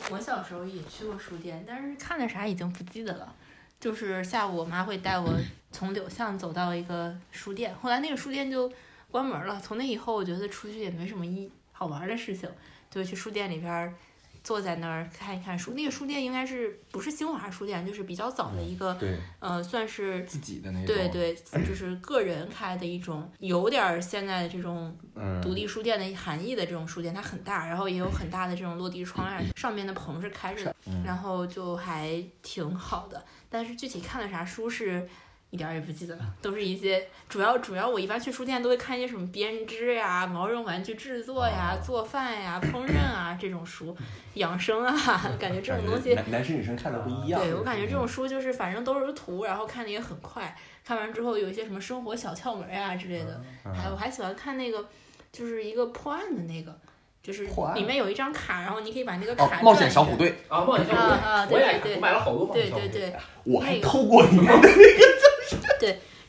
我小时候也去过书店，但是看的啥已经不记得了。就是下午我妈会带我从柳巷走到一个书店，后来那个书店就关门了。从那以后，我觉得出去也没什么意好玩的事情，就去书店里边坐在那儿看一看书。那个书店应该是不是新华书店，就是比较早的一个，对呃，算是自己的那种，对对，*clears throat* 就是个人开的一种，有点儿现在的这种嗯，独立书店的含义的这种书店，它很大，然后也有很大的这种落地窗呀，*laughs* 上面的棚是开着的，嗯然后就还挺好的。但是具体看了啥书是一点儿也不记得了，都是一些主要主要我一般去书店都会看一些什么编织呀、毛绒玩具制作呀、哦做饭呀、烹饪啊这种书，养生啊，感觉这种东西男男生女生看的不一样。对我感觉这种书就是反正都是图，然后看的也很快，看完之后有一些什么生活小窍门呀之类的。嗯还有我还喜欢看那个，就是一个破案的那个，就是里面有一张卡，然后你可以把那个哦卡，冒险小虎。队，啊，冒险小虎队，我也看，对对我买了好多冒险小虎队。对对对，我还那个偷过里面的。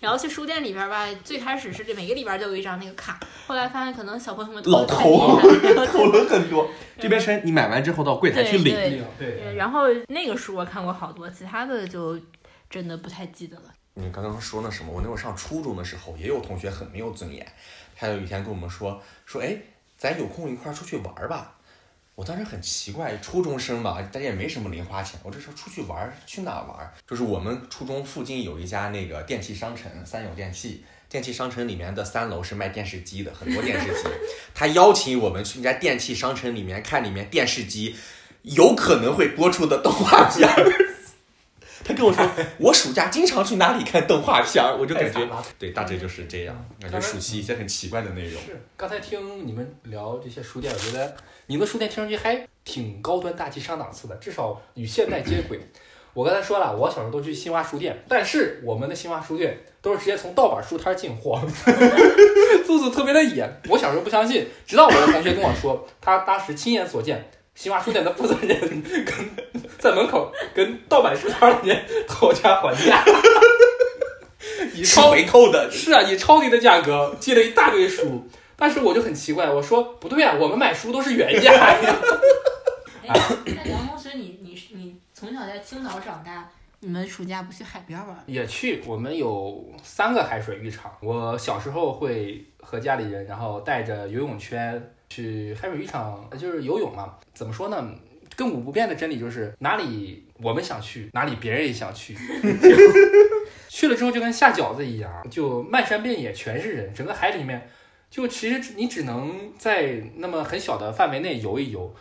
然后去书店里边吧，最开始是这每个里边都有一张那个卡，后来发现可能小朋友们老偷偷了很多。这边是你买完之后到柜台去领，对对对，然后那个书我看过好多，其他的就真的不太记得了。你刚刚说那什么？我那会儿上初中的时候，也有同学很没有尊严，他有一天跟我们说说，哎，咱有空一块儿出去玩儿吧。我当时很奇怪，初中生嘛，大家也没什么零花钱，我这时候出去玩，去哪儿玩？就是我们初中附近有一家那个电器商城，三友电器。电器商城里面的三楼是卖电视机的，很多电视机。他邀请我们去那家电器商城里面看里面电视机有可能会播出的动画片。他跟我说，*laughs* 我暑假经常去哪里看动画片儿，我就感觉对，大致就是这样，感觉熟悉一些很奇怪的内容。是，刚才听你们聊这些书店，我觉得你们的书店听上去还挺高端大气上档次的，至少与现代接轨。*clears throat* 我刚才说了，我小时候都去新华书店，但是我们的新华书店都是直接从盗版书摊进货，*laughs* 路子特别的野。我小时候不相信，直到我的同学跟我说，他当时亲眼所见，新华书店的负责人 *laughs* 跟在门口跟盗版书摊里面讨价还价，*laughs* 以吃超回扣的，是啊，以超低的价格寄了一大堆书，但是我就很奇怪，我说不对啊，我们买书都是原价呀。*laughs* 哎，那梁同学，你你是你从小在青岛长大，你们暑假不去海边玩？也去，我们有三个海水浴场。我小时候会和家里人，然后带着游泳圈去海水浴场，就是游泳嘛。怎么说呢？亘古不变的真理就是哪里我们想去，哪里别人也想去。*laughs* 去了之后就跟下饺子一样，就漫山遍野全是人，整个海里面，就其实你只能在那么很小的范围内游一游，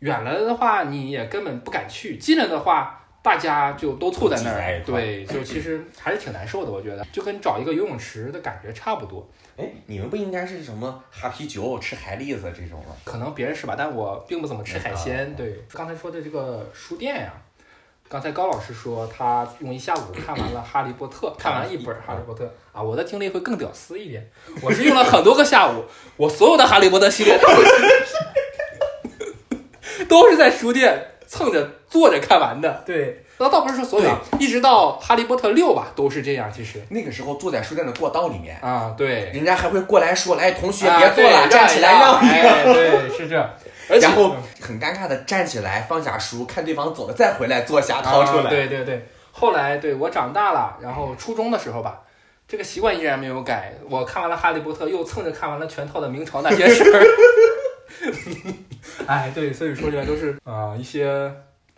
远了的话你也根本不敢去，近了的话。大家就都凑在那儿，对，就其实还是挺难受的，我觉得，就跟找一个游泳池的感觉差不多。哎，你们不应该是什么哈啤酒、吃海蛎子这种吗？可能别人是吧，但我并不怎么吃海鲜。啊对，刚才说的这个书店呀，刚才高老师说他用一下午看完了《哈利波特》，看完一本《哈利波特》啊，我的经历会更屌丝一点，我是用了很多个下午，我所有的《哈利波特》系列都是 *laughs* 在书店蹭着坐着看完的。对，那倒不是说所有啊，一直到《哈利波特》六吧都是这样。其实那个时候坐在书店的过道里面，啊，对，人家还会过来说：“来，同学啊别坐了，对站起来让让一让。哎，对，是这。*laughs* 而且然后很尴尬的站起来，放下书，看对方走了，再回来坐下，掏出啊来。对对对，后来对我长大了，然后初中的时候吧，这个习惯依然没有改。我看完了《哈利波特》，又蹭着看完了全套的《明朝那些事儿》。*laughs* 哎，对，所以说起来都是啊、一些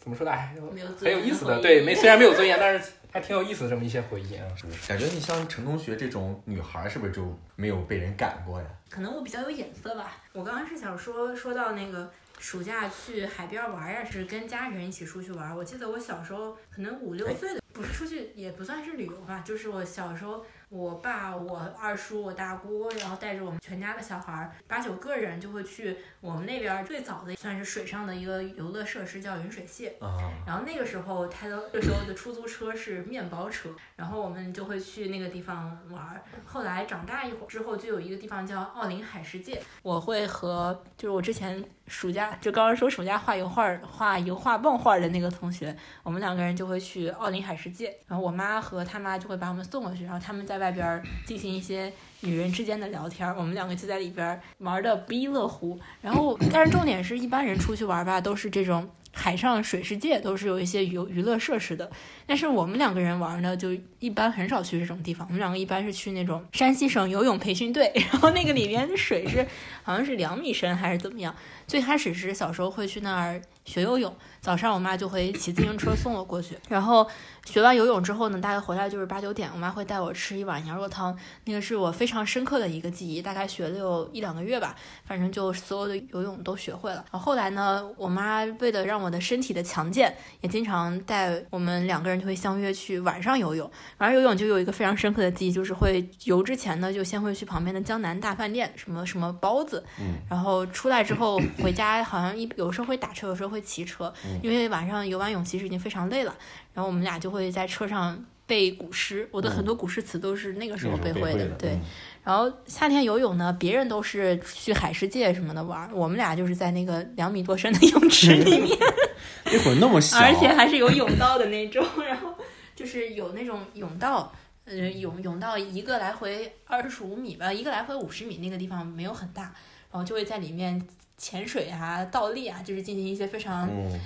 怎么说的？哎，没有很有意思的。对，没虽然没有尊严，但是还挺有意思的这么一些回忆啊。感觉你像陈同学这种女孩儿，是不是就没有被人赶过呀？可能我比较有眼色吧。我刚刚是想说说到那个暑假去海边玩呀，是跟家人一起出去玩。我记得我小时候可能五六岁的，不是出去也不算是旅游吧，就是我小时候，我爸、我二叔、我大姑，然后带着我们全家的小孩儿，八九个人就会去我们那边儿最早的算是水上的一个游乐设施，叫云水榭。啊，然后那个时候，他的那个时候的出租车是面包车，然后我们就会去那个地方玩儿。后来长大一会儿之后，就有一个地方叫奥林海世界，我会和就是我之前暑假就刚刚说暑假画油画儿、画油画棒画儿的那个同学，我们两个人就会去奥林海世界，然后我妈和他妈就会把我们送过去，然后他们在外边进行一些女人之间的聊天，我们两个就在里边玩的不亦乐乎。然后，但是重点是一般人出去玩吧，都是这种海上水世界，都是有一些娱娱乐设施的。但是我们两个人玩呢，就一般很少去这种地方。我们两个一般是去那种山西省游泳培训队，*laughs* 然后那个里面的水是好像是两米深还是怎么样。最开始是小时候会去那儿学游泳，早上我妈就会骑自行车送我过去，然后学完游泳之后呢，大概回来就是八九点，我妈会带我吃一碗羊肉汤，那个是我非常深刻的一个记忆，大概学了有一两个月吧，反正就所有的游泳都学会了。然后后来呢，我妈为了让我的身体的强健，也经常带我们两个人就会相约去晚上游泳。晚上游泳就有一个非常深刻的记忆，就是会游之前呢，就先会去旁边的江南大饭店，什么什么包子，嗯。然后出来之后回家，好像一有时候会打车，有时候会骑车，嗯因为晚上游完泳其实已经非常累了。然后我们俩就会在车上背古诗，我的很多古诗词都是那个时候背会的。对，嗯然后夏天游泳呢，别人都是去海世界什么的玩，我们俩就是在那个两米多深的 *laughs* 泳池里面，*laughs* 那会儿那么 *laughs* 小，而且还是有泳道的那种，然后就是有那种泳道。呃，泳泳道一个来回二十五米吧，一个来回五十米，那个地方没有很大，然后就会在里面潜水啊、倒立啊，就是进行一些非常嗯，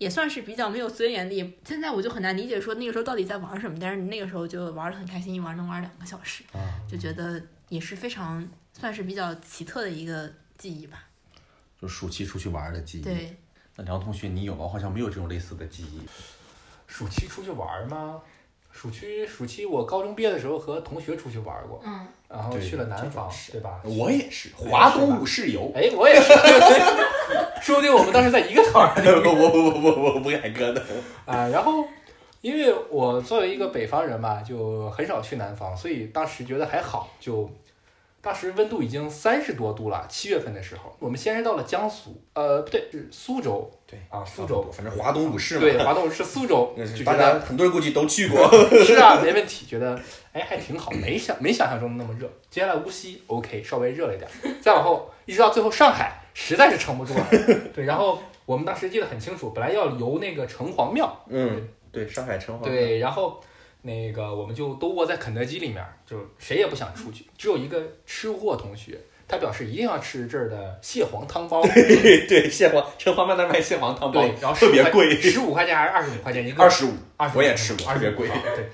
也算是比较没有尊严的。也现在我就很难理解说那个时候到底在玩什么，但是那个时候就玩的很开心，一玩能玩两个小时，啊就觉得也是非常算是比较奇特的一个记忆吧。就暑期出去玩的记忆。，对，那梁同学你有吗？我好像没有这种类似的记忆。暑期出去玩吗？暑期暑期我高中毕业的时候和同学出去玩过，嗯，然后去了南方，对吧？我也是，华东五市游。哎，我也是，*laughs* *laughs* 说不定我们当时在一个团儿里我我我我我不敢搁的。啊。然后，因为我作为一个北方人嘛，就很少去南方，所以当时觉得还好。就当时温度已经三十多度了，七月份的时候，我们先是到了江苏，呃，不对，是苏州对啊，苏州。反正华东五市嘛。对，华东五市苏州，*laughs* 那就觉大家得很多人估计都去过。*laughs* 是啊，没问题，觉得哎还挺好，没想没想象中的那么热。接下来无锡 OK，稍微热了一点，再往后一直到最后上海，实在是撑不住了。对，然后我们当时记得很清楚，本来要游那个城隍庙，嗯，对，上海城隍。，对，然后那个我们就都窝在肯德基里面，就谁也不想出去，只有一个吃货同学，他表示一定要吃这儿的蟹黄汤包。对 *laughs* 对，蟹黄城隍庙那儿卖蟹黄汤包对，，然后特别贵，十五块钱还是二十五块钱一个？二十五。二十我也吃过二十特别贵对。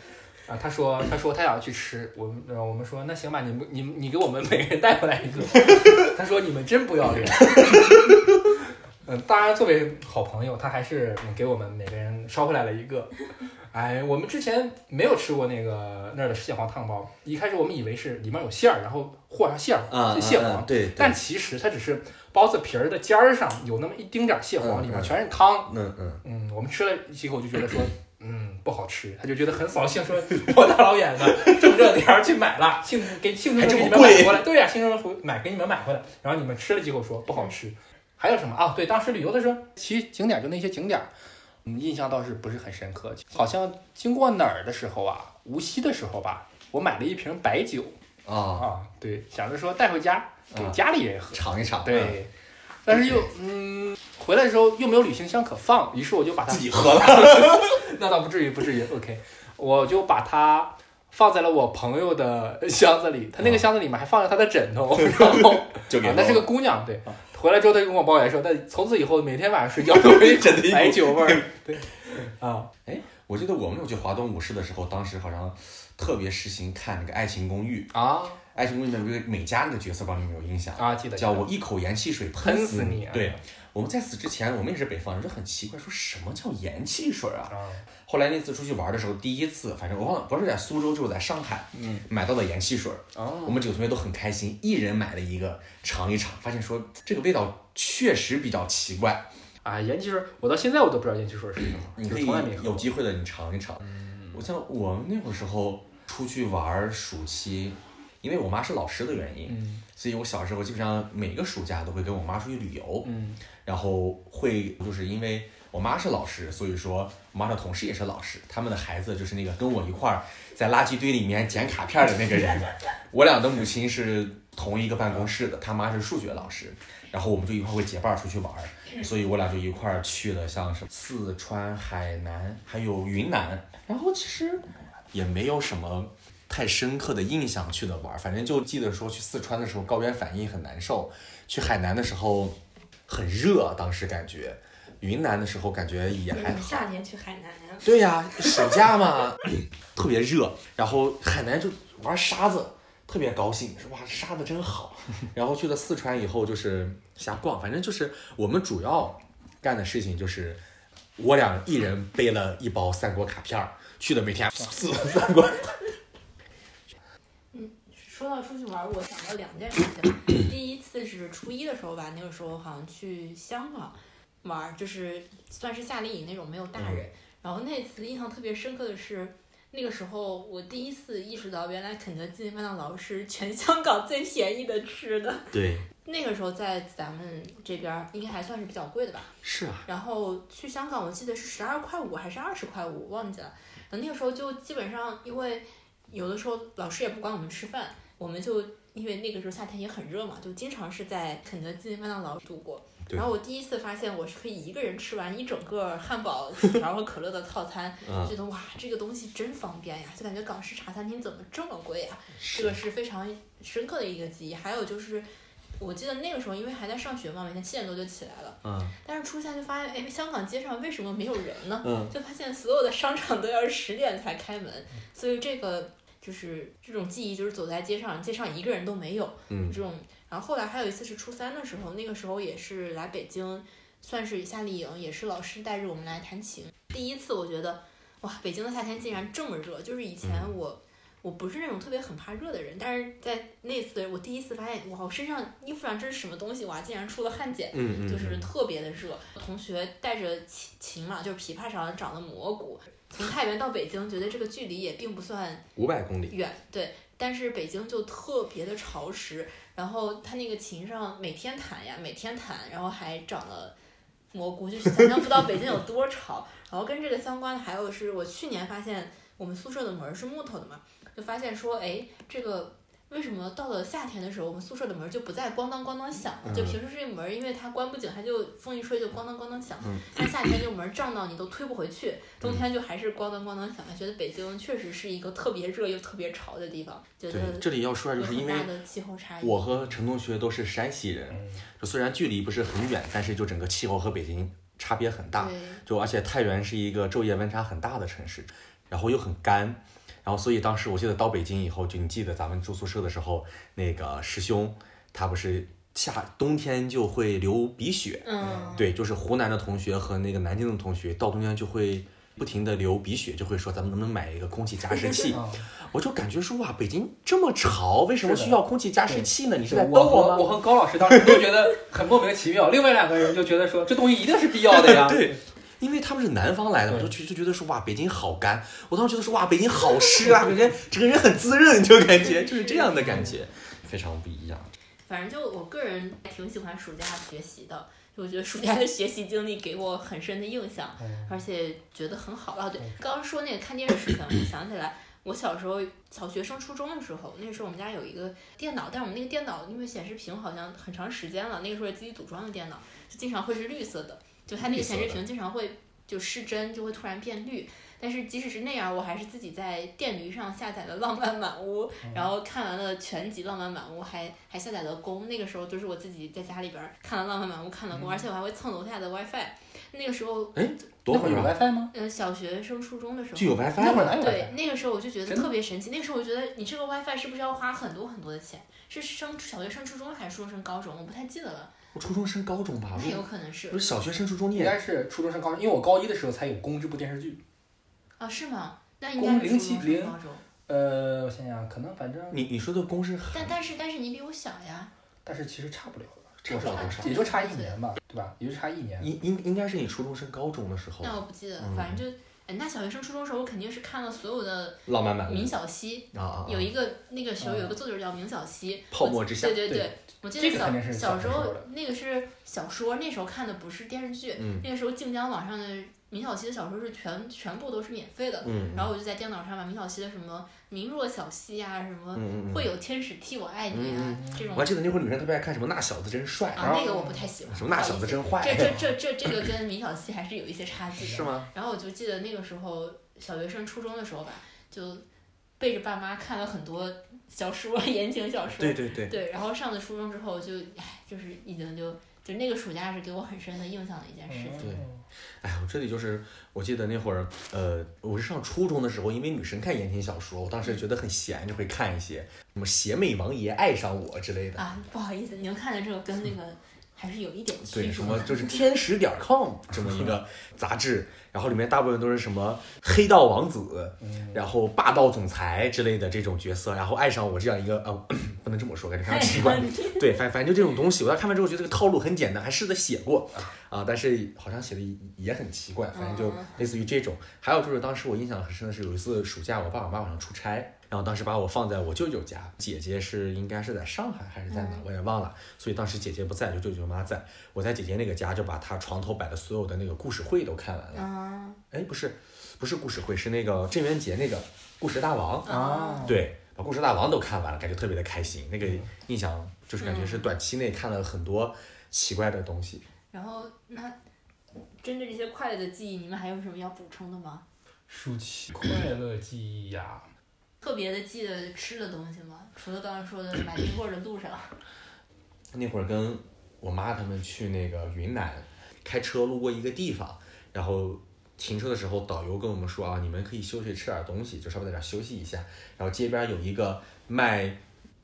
啊，他说，他说他想去吃，我们，我们说那行吧，你们，你们，你给我们每个人带回来一个。*laughs* 他说你们真不要脸。*laughs* 嗯，当然作为好朋友，他还是嗯给我们每个人捎回来了一个。哎，我们之前没有吃过那个那儿的蟹黄汤包，一开始我们以为是里面有馅儿，然后和上馅儿啊，是蟹黄，对，但其实它只是包子皮儿的尖儿上有那么一丁点儿蟹黄，嗯里面嗯全是汤。嗯嗯，嗯，我们吃了几口就觉得说，嗯，不好吃，他就觉得很扫兴，说我大老远的这么热的天儿去买了，兴给兴冲还冲给你们买回来，对呀、兴冲冲买给你们买回来，然后你们吃了几口说不好吃。还有什么啊？对，当时旅游的时候，其实景点就那些景点儿，嗯，印象倒是不是很深刻。好像经过哪儿的时候啊，无锡的时候吧，我买了一瓶白酒啊，啊，对，想着说带回家给啊家里人喝。尝一尝，对，但是又嗯，回来的时候又没有旅行箱可放，于是我就把它自己喝了。*laughs* 那倒不至于，不至于。OK，我就把它放在了我朋友的箱子里，他那个箱子里面还放着他的枕头，然后 *laughs* 就给啊，那是个姑娘，对。回来之后，他就跟我抱怨说，他从此以后每天晚上睡觉都会真的有白酒味儿。*laughs* 对，*laughs* 啊，哎我记得我们有去华东五市的时候，当时好像特别实行看那个《爱情公寓》，啊《爱情公寓》里面有个美嘉那个角色，不知道你们有没有印象？啊，记得叫我一口盐汽水喷死死你啊对，我们在此之前，我们也是北方人，就很奇怪，说什么叫盐汽水啊？啊，后来那次出去玩的时候，第一次，反正我忘了，不是在苏州就是在上海，嗯，买到的盐汽水，哦，我们几个同学都很开心，一人买了一个尝一尝，发现说这个味道确实比较奇怪，啊，盐汽水，我到现在我都不知道盐汽水是什么，你可以从来没。有机会的你尝一尝。我像我们那会儿时候出去玩儿暑期，因为我妈是老师的原因，嗯所以我小时候基本上每个暑假都会跟我妈出去旅游，嗯然后会就是因为我妈是老师，所以说我妈的同事也是老师，他们的孩子就是那个跟我一块儿在垃圾堆里面捡卡片儿的那个人。*laughs* 我俩的母亲是同一个办公室的，他妈是数学老师，然后我们就一块儿会结伴儿出去玩儿，所以我俩就一块儿去了像什么四川、海南还有云南，然后其实也没有什么太深刻的印象去的玩儿，反正就记得说去四川的时候高原反应很难受，去海南的时候很热，当时感觉，云南的时候感觉也还好。夏天去海南呀？对呀，暑假嘛，*clears throat* 特别热，然后海南就玩沙子，特别高兴，说哇沙子真好。然后去了四川以后就是瞎逛，反正就是我们主要干的事情就是我俩一人背了一包三国卡片儿去的，每天四 *laughs* 三国。*laughs* 说到出去玩，我想到两件事情。第一次是初一的时候吧，那个时候好像去香港玩，就是算是夏令营那种，没有大人。然后那次印象特别深刻的是，那个时候我第一次意识到，原来肯德基、麦当劳是全香港最便宜的吃的。对，*laughs* 那个时候在咱们这边儿应该还算是比较贵的吧。是啊，然后去香港，我记得是十二块五还是二十块五，忘记了。那个时候就基本上，因为有的时候老师也不管我们吃饭，我们就因为那个时候夏天也很热嘛，就经常是在肯德基、麦当劳度过。然后我第一次发现我是可以一个人吃完一整个汉堡、薯条和可乐的套餐，*laughs* 就觉得哇，这个东西真方便呀！就感觉港式茶餐厅怎么这么贵呀？这个是非常深刻的一个记忆。还有就是，我记得那个时候因为还在上学嘛，每天七点多就起来了。嗯但是出现就发现，哎，香港街上为什么没有人呢？嗯，就发现所有的商场都要十点才开门，所以这个就是这种记忆，就是走在街上，街上一个人都没有，嗯这种。然后后来还有一次是初三的时候，那个时候也是来北京，算是夏令营，也是老师带着我们来弹琴。第一次我觉得，哇，北京的夏天竟然这么热，就是以前我。我不是那种特别很怕热的人，但是在那次我第一次发现，哇，我身上衣服上这是什么东西？哇，竟然出了汗碱。嗯嗯，就是特别的热。同学带着琴琴嘛，就是琵琶上长了蘑菇，从太原到北京，觉得这个距离也并不算五百公里，远，对。但是北京就特别的潮湿，然后他那个琴上每天弹呀，每天弹，然后还长了蘑菇，就是想象不到北京有多潮。然后跟这个相关的还有是我去年发现我们宿舍的门儿是木头的嘛，就发现说，哎，这个为什么到了夏天的时候，我们宿舍的门就不再咣当咣当响了？就平时这门，因为它关不紧，它就风一吹就咣当咣当响。嗯但夏天就门胀到你都推不回去，冬天就还是咣当咣当响。觉得北京确实是一个特别热又特别潮的地方，觉对得，这里要说的就是因为很大的气候差异。我和陈同学都是山西人，就虽然距离不是很远，但是就整个气候和北京差别很大。对，就而且太原是一个昼夜温差很大的城市，然后又很干，然后所以当时我记得到北京以后，就你记得咱们住宿舍的时候，那个师兄他不是夏冬天就会流鼻血，嗯，对，就是湖南的同学和那个南京的同学到冬天就会。不停的流鼻血，就会说咱们能不能买一个空气加湿器？啊 *laughs* 我就感觉说哇，北京这么潮，为什么需要空气加湿器呢？你是对在逗？我吗我和高老师当时都觉得很莫名其妙，另外两个人就觉得说这东西一定是必要的呀。*laughs* 对，因为他们是南方来的嘛，就就就觉得说哇，北京好干。我当时觉得说哇，北京好湿啊，*laughs* 感觉整个人很滋润，就感觉就是这样的感觉，非常不一样。反正就我个人挺喜欢暑假学习的，就我觉得暑假的学习经历给我很深的印象，而且觉得很好。哦，对，刚刚说那个看电视事情，我 *coughs* 想起来，我小时候小学升初中的时候，那个时候我们家有一个电脑，但是我们那个电脑因为显示屏好像很长时间了，那个时候是自己组装的电脑，就经常会是绿色的，就它那个显示屏经常会就失真，就会突然变绿。但是即使是那样，我还是自己在电驴上下载了《浪漫满屋》，然后看完了全集《浪漫满屋》，还还下载了宫。那个时候就是我自己在家里边儿看了《浪漫满屋》，看了宫，而且我还会蹭楼下的 WiFi。那个时候，那会儿有，WiFi 吗？呃，小学升初中的时候，就有 WiFi 了。那会儿哪有对那个时候我就觉得特别神奇。那个时候我觉得你这个 WiFi 是不是要花很多很多的钱？是升小学升初中还是初中升高中？我不太记得了，我初中升高中吧，那有可能是我小学升初中你应也该是初中升高中，因为我高一的时候才有《宫》这部电视剧。啊，是吗？那应该是初中升070高中。呃，我想想，可能反正，你你说的公是但但是但是你比我小呀，但是其实差不了，差不了多少也就差一年吧，对吧？也就差一年。应应应该是你初中升高中的时候，那我不记得了，嗯反正就。哎，那小学升初中的时候，我肯定是看了所有的浪漫满屋明晓溪，啊啊啊，有一个那个时候有一个作者叫明晓溪，泡沫之夏对对对对，我记得小小时候那个是小说，那时候看的不是电视剧，嗯。那个时候晋江网上的明晓溪的小说是全全部都是免费的，嗯，然后我就在电脑上把明晓溪的什么“明若小溪”啊，什么会有天使替我爱你啊嗯这种我还记得那会儿女生特别爱看什么那小子真帅，啊，那个我不太喜欢，什么那小子真坏，*laughs* 这这这这这个跟明晓溪还是有一些差距的。是吗？然后我就记得那个时候小学升初中的时候吧，就背着爸妈看了很多小说，言情小说。对对对，对，然后上了初中之后就，唉，就是已经就就那个暑假是给我很深的印象的一件事情。对哎，我这里就是，我记得那会儿，呃，我是上初中的时候，因为女生看言情小说，我当时觉得很闲，就会看一些什么《邪魅王爷爱上我》之类的。啊，不好意思，您看的这个跟那个还是有一点对。什么就是天使点儿 com *laughs* 这么一个杂志，然后里面大部分都是什么黑道王子，然后霸道总裁之类的这种角色，然后爱上我这样一个呃，*coughs* 不能这么说，感觉非常奇怪。对，反反正就这种东西，我当时看完之后觉得这个套路很简单，还试着写过啊，但是好像写的也很奇怪，反正就类似于这种。还有就是当时我印象很深的是有一次暑假，我爸我妈晚上出差，然后当时把我放在我舅舅家，姐姐是应该是在上海还是在哪，我也忘了，所以当时姐姐不在，就舅舅妈在。我在姐姐那个家就把她床头摆的所有的那个故事会都看完了。啊哎，不是，不是故事会，是那个郑渊洁那个故事大王。啊，对，把故事大王都看完了，感觉特别的开心。那个嗯印象就是感觉是短期内看了很多奇怪的东西。然后那针对这些快乐的记忆，你们还有什么要补充的吗？舒淇快乐记忆呀、特别的记得吃的东西吗？除了刚刚说的买冰棍的路上，那会儿跟我妈他们去那个云南，开车路过一个地方，然后停车的时候，导游跟我们说啊，你们可以休息吃点东西，就稍微在这儿休息一下。然后街边有一个卖，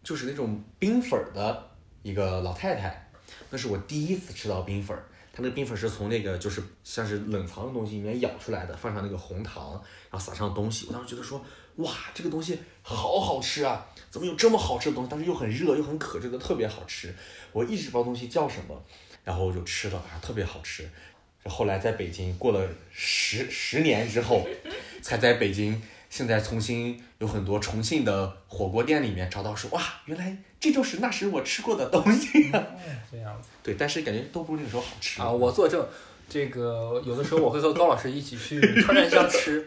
就是那种冰粉儿的一个老太太，那是我第一次吃到冰粉儿。它那个冰粉是从那个就是像是冷藏的东西里面舀出来的，放上那个红糖，然后撒上东西。我当时觉得说，哇，这个东西好好吃啊！怎么有这么好吃的东西？但是又很热又很渴，觉得特别好吃。我一直不知道东西叫什么，然后我就吃了，啊，特别好吃。后来在北京过了十十年之后，*laughs* 才在北京现在重新有很多重庆的火锅店里面找到说，哇，原来这就是那时我吃过的东西、啊。这样子对，但是感觉都不如那个时候好吃啊，我作证。这个有的时候我会和高老师一起去 *laughs* 串串香吃，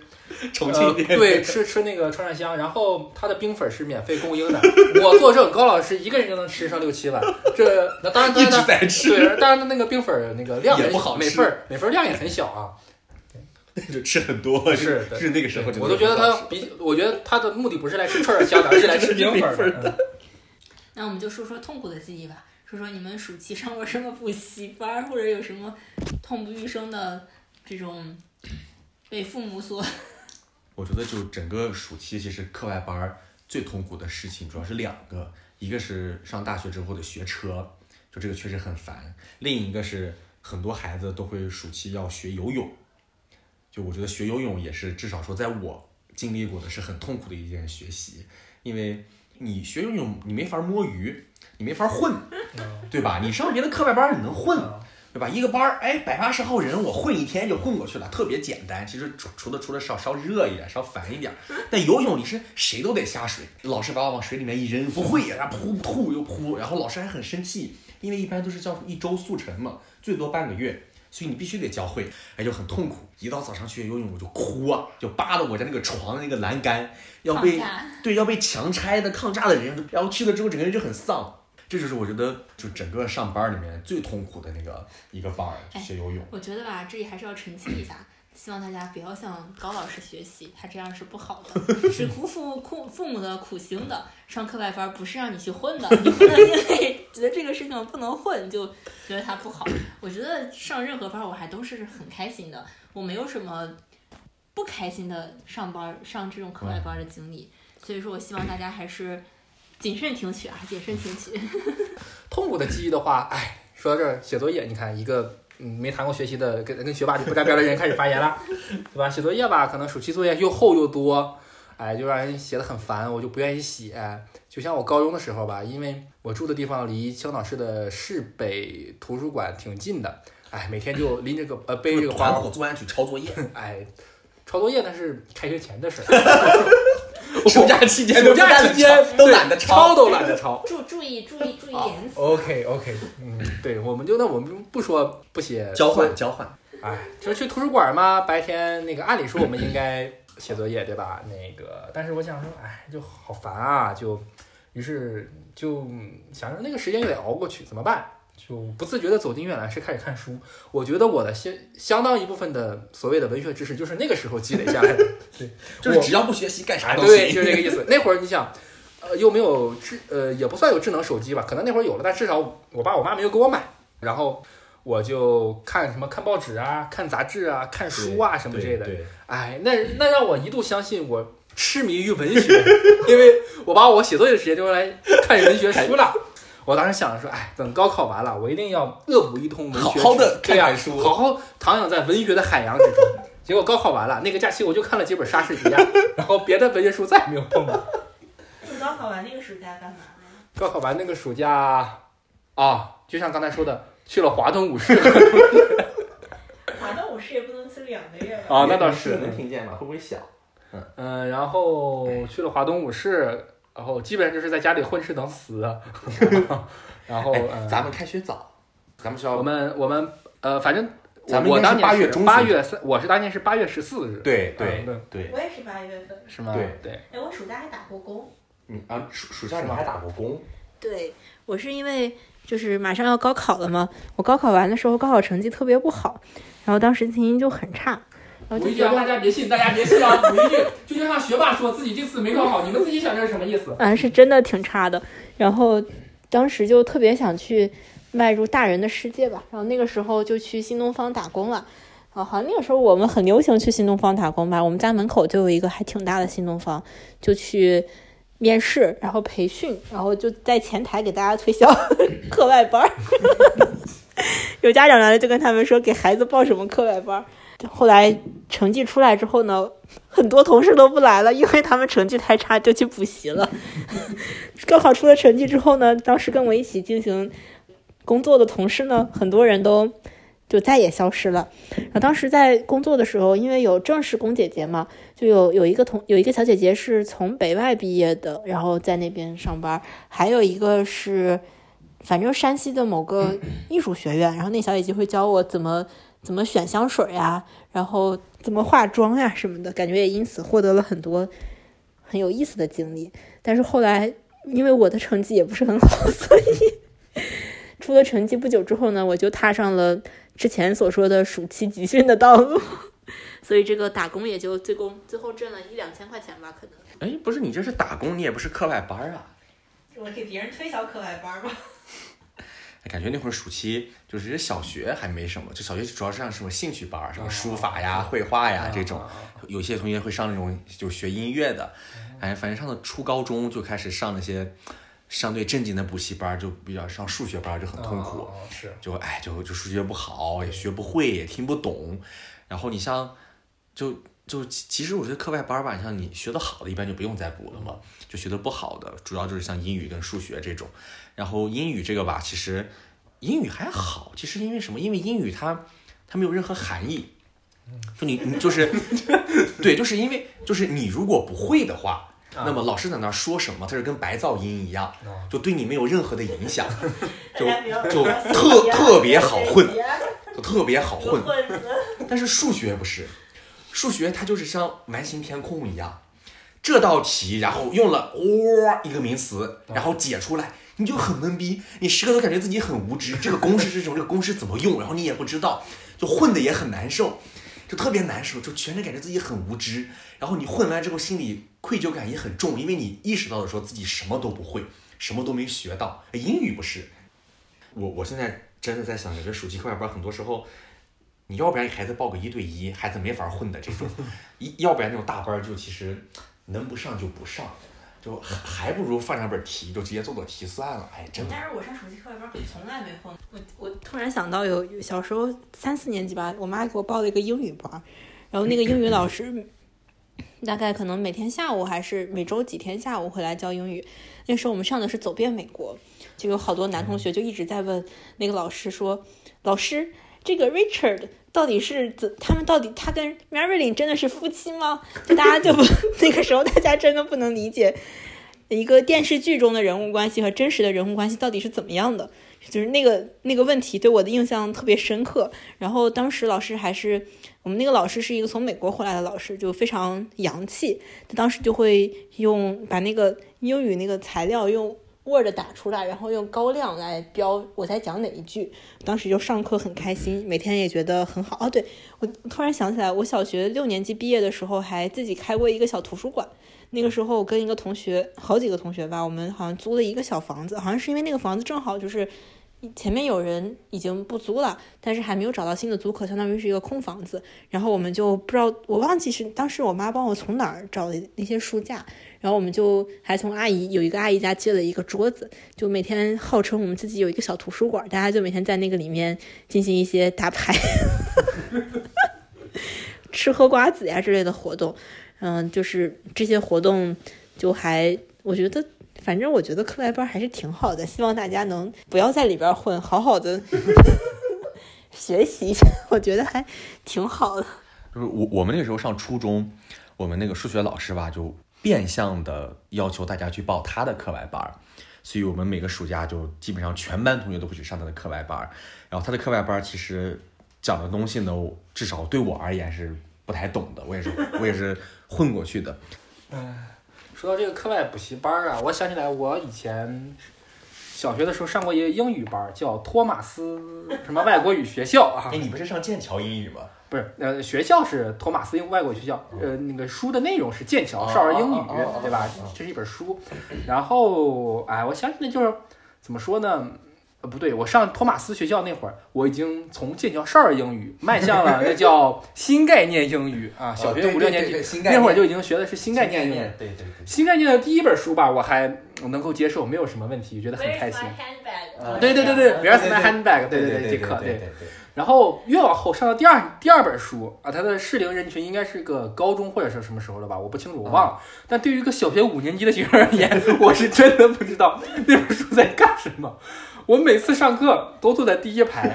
重呃庆店、对，吃吃那个串串香，然后他的冰粉是免费供应的。*laughs* 我作证，高老师一个人就能吃上六七碗。这那当然，当一直然在吃，对，当然那个冰粉儿那个量很也不好每份儿每份儿量也很小啊。*laughs* 就吃很多，是是那个时候我都觉得他比，我觉得他的目的不是来吃串串香的，而是来吃冰粉儿冰粉的。那我们就说说痛苦的记忆吧，说说你们暑期上过什么补习班，或者有什么痛不欲生的这种被父母所我觉得就整个暑期，其实课外班最痛苦的事情主要是两个，一个是上大学之后的学车，就这个确实很烦；另一个是很多孩子都会暑期要学游泳，就我觉得学游泳也是至少说在我经历过的是很痛苦的一件学习，因为你学游泳你没法摸鱼，你没法混，对吧？你上别的课外班儿你能混，对吧？一个班儿，哎，百八十号人，我混一天就混过去了，特别简单。其实除除了除了稍稍热一点，稍烦一点。但游泳你是谁都得下水，老师把我往水里面一扔，不会，然后扑吐又扑，然后老师还很生气，因为一般都是叫一周速成嘛，最多半个月。所以你必须得教会，哎，就很痛苦。一到早上去游泳，我就哭啊，就扒着我家那个床的那个栏杆，要被对要被强拆的抗炸的人，然后去了之后整个人就很丧。这就是我觉得就整个上班里面最痛苦的那个一个班儿，哎学游泳。我觉得吧，这里还是要澄清一下，希望大家不要向高老师学习，他这样是不好的，是辜负父父母的苦心的。上课外班不是让你去混的，你不能因为觉得这个事情不能混就觉得它不好。我觉得上任何班我还都是很开心的，我没有什么不开心的上班上这种课外班的经历，所以说我希望大家还是谨慎听取啊，谨慎听取。痛苦的记忆的话，哎，说到这儿，写作业，你看一个嗯没谈过学习的跟跟学霸就不沾边的人开始发言了，*laughs* 对吧？写作业吧，可能暑期作业又厚又多，哎，就让人写的很烦，我就不愿意写。就像我高中的时候吧，因为我住的地方离青岛市的市北图书馆挺近的，哎，每天就拎着个呃背这个包，团伙作案去抄作业，哎，抄作业那是开学前的事儿，暑假期间暑假期间都懒得对抄都懒得抄。*laughs* 注注意注意注意言辞。OK OK，嗯，对，我们就那我们不说不写交换交换。哎，就是去图书馆嘛，白天那个按理说我们应该写作业对吧？那个，但是我想说，哎，就好烦啊，就于是就嗯想着那个时间就得熬过去，怎么办？就不自觉的走进阅览室开始看书。我觉得我的相相当一部分的所谓的文学知识就是那个时候积累下来的。*laughs* 对，就是只要不学习干啥都行。对，就是这个意思。那会儿你想，呃，又没有智，呃，也不算有智能手机吧，可能那会儿有了，但至少我爸我妈没有给我买。然后我就看什么看报纸啊，看杂志啊，看书啊什么之类的。对，哎，那那让我一度相信我痴迷于文学，因为我把我写作业的时间就用来看文学书了。*laughs* 我当时想着说，哎，等高考完了，我一定要恶补一通文学，好好地对呀看看书好好徜徉在文学的海洋之中。结果高考完了，那个假期我就看了几本莎士比亚，*laughs* 然后别的文学书再也没有碰过。*laughs* 你高考完那个暑假干嘛呢？高考完那个暑假，啊，就像刚才说的，去了华东五市。*laughs* 华东五市也不能吃两个月吧？啊，那倒是。能听见吗？会不会响？嗯，然后去了华东五市，然后基本上就是在家里混吃等死。*laughs* 然后，咱们开学早，咱们学校我们我们呃，反正我咱们我当年8月中八月三，我是当年是八月十四日。对对嗯对，对，我也是八月份。是吗？对对。哎，我暑假还打过工。嗯啊，暑暑假还打过工？对，我是因为就是马上要高考了嘛，我高考完的时候高考成绩特别不好，然后当时心情就很差，补一句大家别信，大家别信啊！补一句，就就像学霸说自己这次没考好，你们自己想这是什么意思？嗯，是真的挺差的。然后当时就特别想去迈入大人的世界吧，然后那个时候就去新东方打工了。啊，好像那个时候我们很流行去新东方打工吧，我们家门口就有一个还挺大的新东方，就去面试，然后培训，然后就在前台给大家推销 *laughs* 课外班儿。*laughs* 有家长来了就跟他们说给孩子报什么课外班儿。后来成绩出来之后呢，很多同事都不来了，因为他们成绩太差，就去补习了。*laughs* 高考出了成绩之后呢，当时跟我一起进行工作的同事呢，很多人都就再也消失了。然后当时在工作的时候，因为有正式工姐姐嘛，就有有一个同有一个小姐姐是从北外毕业的，然后在那边上班，还有一个是反正山西的某个艺术学院，然后那小姐姐会教我怎么怎么选香水呀，然后怎么化妆呀什么的，感觉也因此获得了很多很有意思的经历。但是后来因为我的成绩也不是很好，*laughs* 所以出了成绩不久之后呢，我就踏上了之前所说的暑期集训的道路。*laughs* 所以这个打工也就最工最后挣了一两千块钱吧，可能。哎，不是你这是打工，你也不是课外班啊。我给别人推销课外班吧。哎感觉那会儿暑期就是小学还没什么，就小学主要是上什么兴趣班儿，什么书法呀、绘画呀这种。有些同学会上那种就学音乐的，哎，反正上到初高中就开始上那些相对正经的补习班，就比较上数学班就很痛苦。哦是，就哎，就就数学不好，也学不会，也听不懂。然后你像，就就其其实我觉得课外班儿吧，像你学的好的，一般就不用再补了嘛。就学的不好的，主要就是像英语跟数学这种。然后英语这个吧，其实英语还好，其实因为什么？因为英语它它没有任何含义。就你你就是，*laughs* 对，就是因为就是你如果不会的话，那么老师在那儿说什么，它是跟白噪音一样，就对你没有任何的影响，*laughs* 就就特特别好混，就特别好混。但是数学不是，数学它就是像完形填空一样，这道题然后用了哇、一个名词，然后解出来，你就很懵逼，你时刻都感觉自己很无知，这个公式是什么，这个公式怎么用，然后你也不知道，就混的也很难受，就特别难受，就全程感觉自己很无知，然后你混完之后心里愧疚感也很重，因为你意识到的时候自己什么都不会，什么都没学到。英语不是，我我现在真的在想，这暑期课外班很多时候。你要不然给孩子报个一对一，孩子没法混的这种；*laughs* 一要不然那种大班就其实能不上就不上，就还还不如放上本题就直接做做题算了。哎，真的。但是我上暑期课外班从来没混。我我突然想到有有小时候三四年级吧，我妈给我报了一个英语班，然后那个英语老师大概可能每天下午还是每周几天下午会来教英语。那时候我们上的是走遍美国，就有好多男同学就一直在问那个老师说：“老师。”这个 Richard 到底是怎？他们到底他跟 Marilyn 真的是夫妻吗？就大家就不 *laughs* 那个时候大家真的不能理解一个电视剧中的人物关系和真实的人物关系到底是怎么样的。就是那个那个问题对我的印象特别深刻。然后当时老师还是我们那个老师是一个从美国回来的老师，就非常洋气。他当时就会用把那个英语那个材料用 Word 打出来，然后用高亮来标我在讲哪一句。当时就上课很开心，每天也觉得很好。哦，对我突然想起来，我小学六年级毕业的时候还自己开过一个小图书馆。那个时候我跟一个同学，好几个同学吧，我们好像租了一个小房子，好像是因为那个房子正好就是前面有人已经不租了，但是还没有找到新的租客，相当于是一个空房子。然后我们就不知道，我忘记是当时我妈帮我从哪儿找的那些书架，然后我们就还从阿姨有一个阿姨家借了一个桌子，就每天号称我们自己有一个小图书馆，大家就每天在那个里面进行一些打牌、*laughs* 吃喝瓜子呀之类的活动。嗯，就是这些活动，就还我觉得，反正我觉得课外班还是挺好的。希望大家能不要在里边混，好好的 *laughs* 学习一下，我觉得还挺好的。就是我我们那个时候上初中，我们那个数学老师吧，就变相的要求大家去报他的课外班儿，所以我们每个暑假就基本上全班同学都会去上他的课外班儿。然后他的课外班其实讲的东西呢，至少对我而言是不太懂的，我也是我也是。混过去的，嗯，说到这个课外补习班啊，我想起来我以前小学的时候上过一个英语班，叫托马斯什么外国语学校啊。哎，你不是上剑桥英语吗？不是，呃，学校是托马斯英外国学校，呃，那个书的内容是剑桥少儿英语，对吧？这是一本书。然后，哎，我想起来就是怎么说呢？不对，我上托马斯学校那会儿，我已经从剑桥少儿英语迈向了那叫新概念英语啊。*laughs* 小学五六年级那会儿就已经学的是新概念英语。对对对。新概念的第一本书吧，我还能够接受，没有什么问题，觉得很开心。对对对对，Where's my handbag？对对对，这课对。然后越往后上到第二第二本书啊，它的适龄人群应该是个高中或者是什么时候了吧？我不清楚，我忘了。但对于一个小学五年级的学生而言，我是真的不知道那本书在干什么。我每次上课都坐在第一排，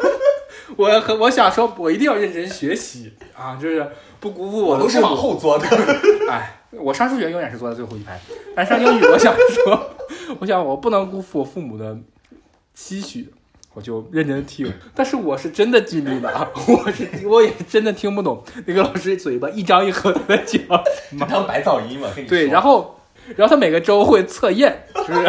*laughs* 我和我想说，我一定要认真学习啊，就是不辜负我的。都是往后坐的。哎，我上数学永远是坐在最后一排，但上英语，我想说，*laughs* 我想我不能辜负我父母的期许，我就认真听。但是我是真的尽力了啊，我是我也真的听不懂那个老师嘴巴一张一合的讲，*laughs* 当白噪音嘛。对，然后然后他每个周会测验，是不是？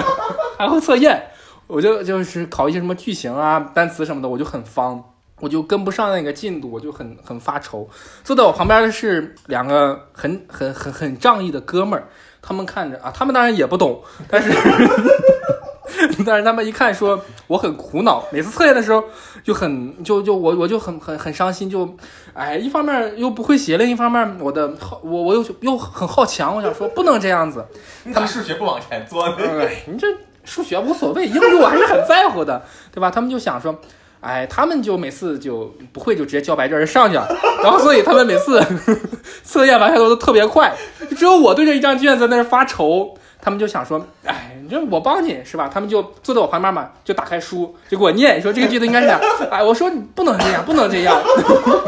还会测验。我就就是考一些什么句型啊、单词什么的，我就很方，我就跟不上那个进度，我就很很发愁。坐在我旁边的是两个很很很很仗义的哥们儿，他们看着啊，他们当然也不懂，但是 *laughs* 但是他们一看说我很苦恼，每次测验的时候就很就就我我就很很很伤心，就哎，一方面又不会写，另一方面我的好我我又又很好强，我想说不能这样子。他们数学不往前做，哎，你这。数学无所谓，英语我还是很在乎的，对吧？他们就想说，哎，他们就每次就不会就直接交白卷就上去了，然后所以他们每次 *laughs* 测验完下来都特别快，只有我对着一张卷子在那发愁。他们就想说，哎，你这我帮你是吧？他们就坐在我旁边嘛，就打开书就给我念，说这个句子应该是这样。*laughs* 哎，我说你不能这样，不能这样。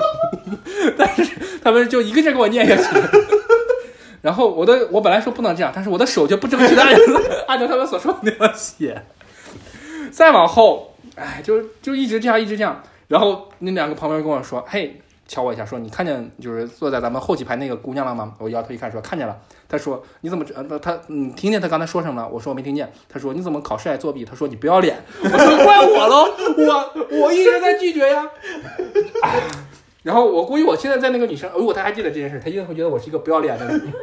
*laughs* 但是他们就一个劲给我念下去。*laughs* 然后我的我本来说不能这样，但是我的手就不争气的按按照他们所说的那样写。再往后，哎，就就一直这样，一直这样。然后那两个旁边跟我说：“嘿，瞧我一下，说你看见就是坐在咱们后几排那个姑娘了吗？”我摇头一看，说看见了。他说：“你怎么呃他你听见他刚才说什么了？”我说：“我没听见。”他说：“你怎么考试还作弊？”他说：“你不要脸。*laughs* ”我说：“怪我喽，我我一直在拒绝呀。”然后我估计我现在在那个女生，如果她还记得这件事，她一定会觉得我是一个不要脸的人。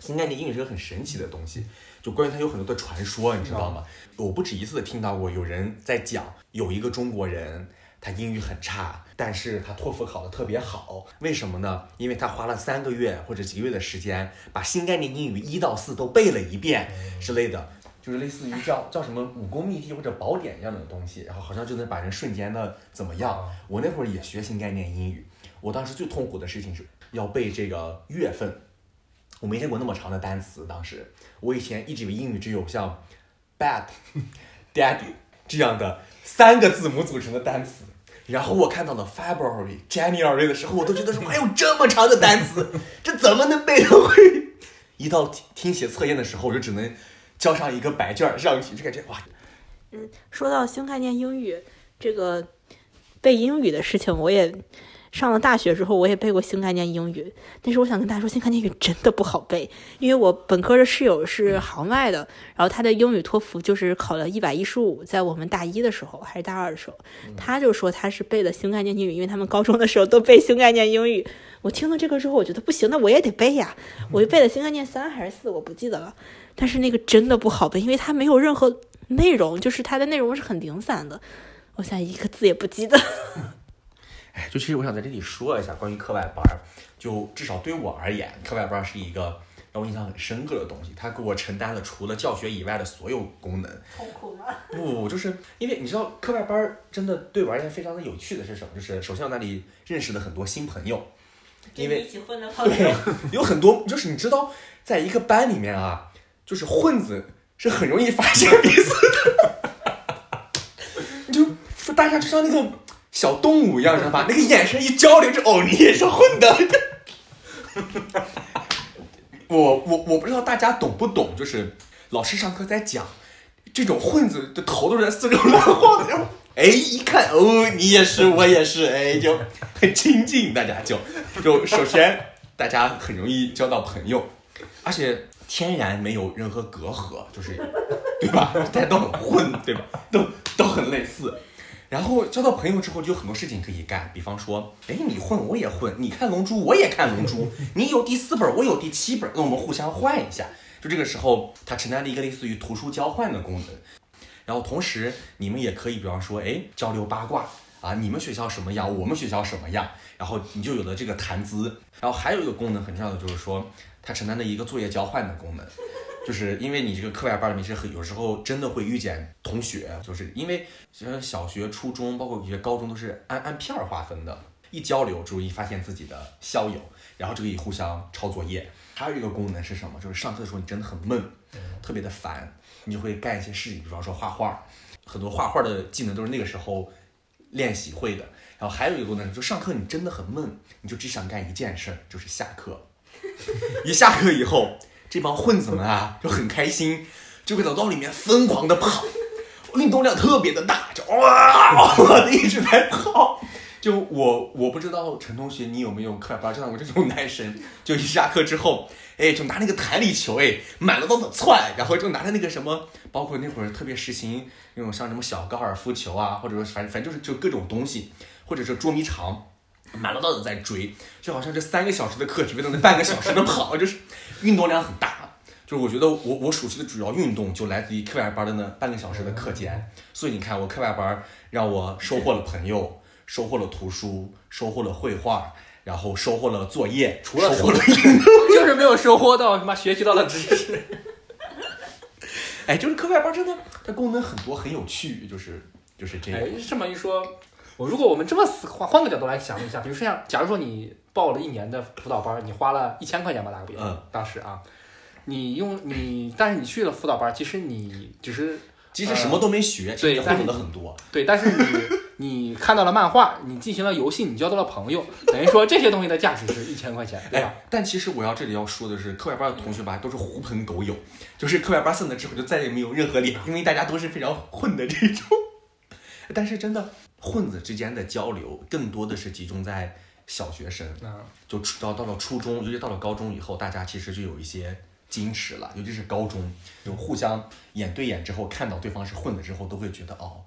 新概念英语是个很神奇的东西，就关于它有很多的传说，你知道吗？我不止一次的听到过有人在讲，有一个中国人，他英语很差，但是他托福考的特别好，为什么呢？因为他花了三个月或者几个月的时间，把新概念英语一到四都背了一遍之类的，就是类似于叫叫什么武功秘籍或者宝典一样的东西，然后好像就能把人瞬间的怎么样？我那会儿也学新概念英语，我当时最痛苦的事情是要背这个月份。我没见过那么长的单词，当时我以前一直以为英语只有像 bad、*laughs* daddy 这样的三个字母组成的单词，然后我看到了 February、January 的时候，我都觉得说还有这么长的单词，*laughs* 这怎么能背得会？一到听写测验的时候，我就只能交上一个白卷上去，就感觉哇。嗯，说到新概念英语这个背英语的事情，我也。上了大学之后，我也背过新概念英语，但是我想跟大家说，新概念英语真的不好背，因为我本科的室友是行外的，然后他的英语托福就是考了一百一十五，在我们大一的时候还是大二的时候，他就说他是背的新概念英语，因为他们高中的时候都背新概念英语。我听了这个之后，我觉得不行，那我也得背呀，我就背了新概念三还是四，我不记得了。但是那个真的不好背，因为它没有任何内容，就是它的内容是很零散的，我现在一个字也不记得。哎，就其实我想在这里说一下关于课外班儿，就至少对我而言，课外班儿是一个让我印象很深刻的东西，它给我承担了除了教学以外的所有功能。痛苦吗？*laughs* 不，就是因为你知道课外班儿真的对我而言非常的有趣的是什么？就是首先我那里认识了很多新朋友，因为一起混的朋友对，有很多就是你知道，在一个班里面啊，就是混子是很容易发现彼此的，你 *laughs* 就就大家就像那个小动物一样，知道吧？那个眼神一交流，就哦，你也是混的。*laughs* 我我我不知道大家懂不懂，就是老师上课在讲，这种混子的头都是在四周乱晃的，然 *laughs* 后哎一看哦，你也是，我也是，哎就很亲近，大家就就首先大家很容易交到朋友，而且天然没有任何隔阂，就是对吧？大家都很混，对吧？都都很类似。然后交到朋友之后，就有很多事情可以干，比方说，哎，你混我也混，你看龙珠我也看龙珠，*laughs* 你有第四本我有第七本，那我们互相换一下。就这个时候，它承担了一个类似于图书交换的功能。然后同时，你们也可以，比方说，哎，交流八卦啊，你们学校什么样，我们学校什么样，然后你就有了这个谈资。然后还有一个功能很重要的就是说，它承担了一个作业交换的功能。就是因为你这个课外班里面是很有时候真的会遇见同学，就是因为其实小学、初中，包括一些高中都是按按片儿划分的，一交流就容易发现自己的校友，然后就可以互相抄作业。还有一个功能是什么？就是上课的时候你真的很闷，特别的烦，你就会干一些事情，比方说画画，很多画画的技能都是那个时候练习会的。然后还有一个功能，就上课你真的很闷，你就只想干一件事儿，就是下课。*laughs* 一下课以后。这帮混子们啊，就很开心，就会走到里面疯狂的跑，运动量特别的大，就哇哇的一直在跑。就我我不知道陈同学你有没有课外班，就像我这种男生，就一下课之后，哎，就拿那个弹力球，哎，满了道的窜，然后就拿着那个什么，包括那会儿特别实行那种像什么小高尔夫球啊，或者说反正反正就是就各种东西，或者是捉迷藏。满了道的在追，就好像这三个小时的课只为了那半个小时的跑，*laughs* 就是运动量很大。就是我觉得我我暑期的主要运动就来自于课外班的那半个小时的课间。所以你看，我课外班让我收获了朋友，收获了图书，收获了绘画，然后收获了作业，除了收获了 *laughs* *laughs* 就是没有收获到什么学习到了知识。哎，就是课外班真的，它功能很多，很有趣，就是就是这样。哎，这么一说。我如果我们这么思换换个角度来想一下，比如说像，假如说你报了一年的辅导班，你花了一千块钱吧，打个比方，当时啊，你用你，但是你去了辅导班，其实你只是其实什么都没学，对，但是很多，对，但是你你看到了漫画，你进行了游戏，你交到了朋友，等于说这些东西的价值是一千块钱，对吧？但其实我要这里要说的是，课外班的同学吧，都是狐朋狗友，就是课外班散了之后就再也没有任何脸，因为大家都是非常混的这种，但是真的。混子之间的交流更多的是集中在小学生，就到到了初中，尤其到了高中以后，大家其实就有一些矜持了，尤其是高中，就互相眼对眼之后，看到对方是混子之后，都会觉得哦，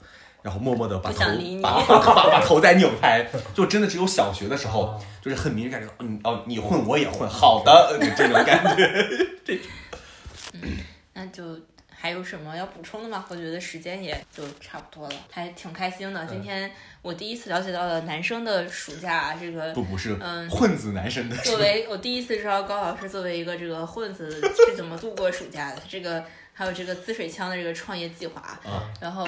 然后默默的把头把把把头再扭开，就真的只有小学的时候，就是很明显感觉到，嗯哦，你混我也混，好的这种感觉，这，*laughs* 嗯，那就。还有什么要补充的吗？我觉得时间也就差不多了，还挺开心的。今天我第一次了解到了男生的暑假，这个不不是嗯混子男生的。作为我第一次知道高老师作为一个这个混子是怎么度过暑假的，这个还有这个滋水枪的这个创业计划。啊然后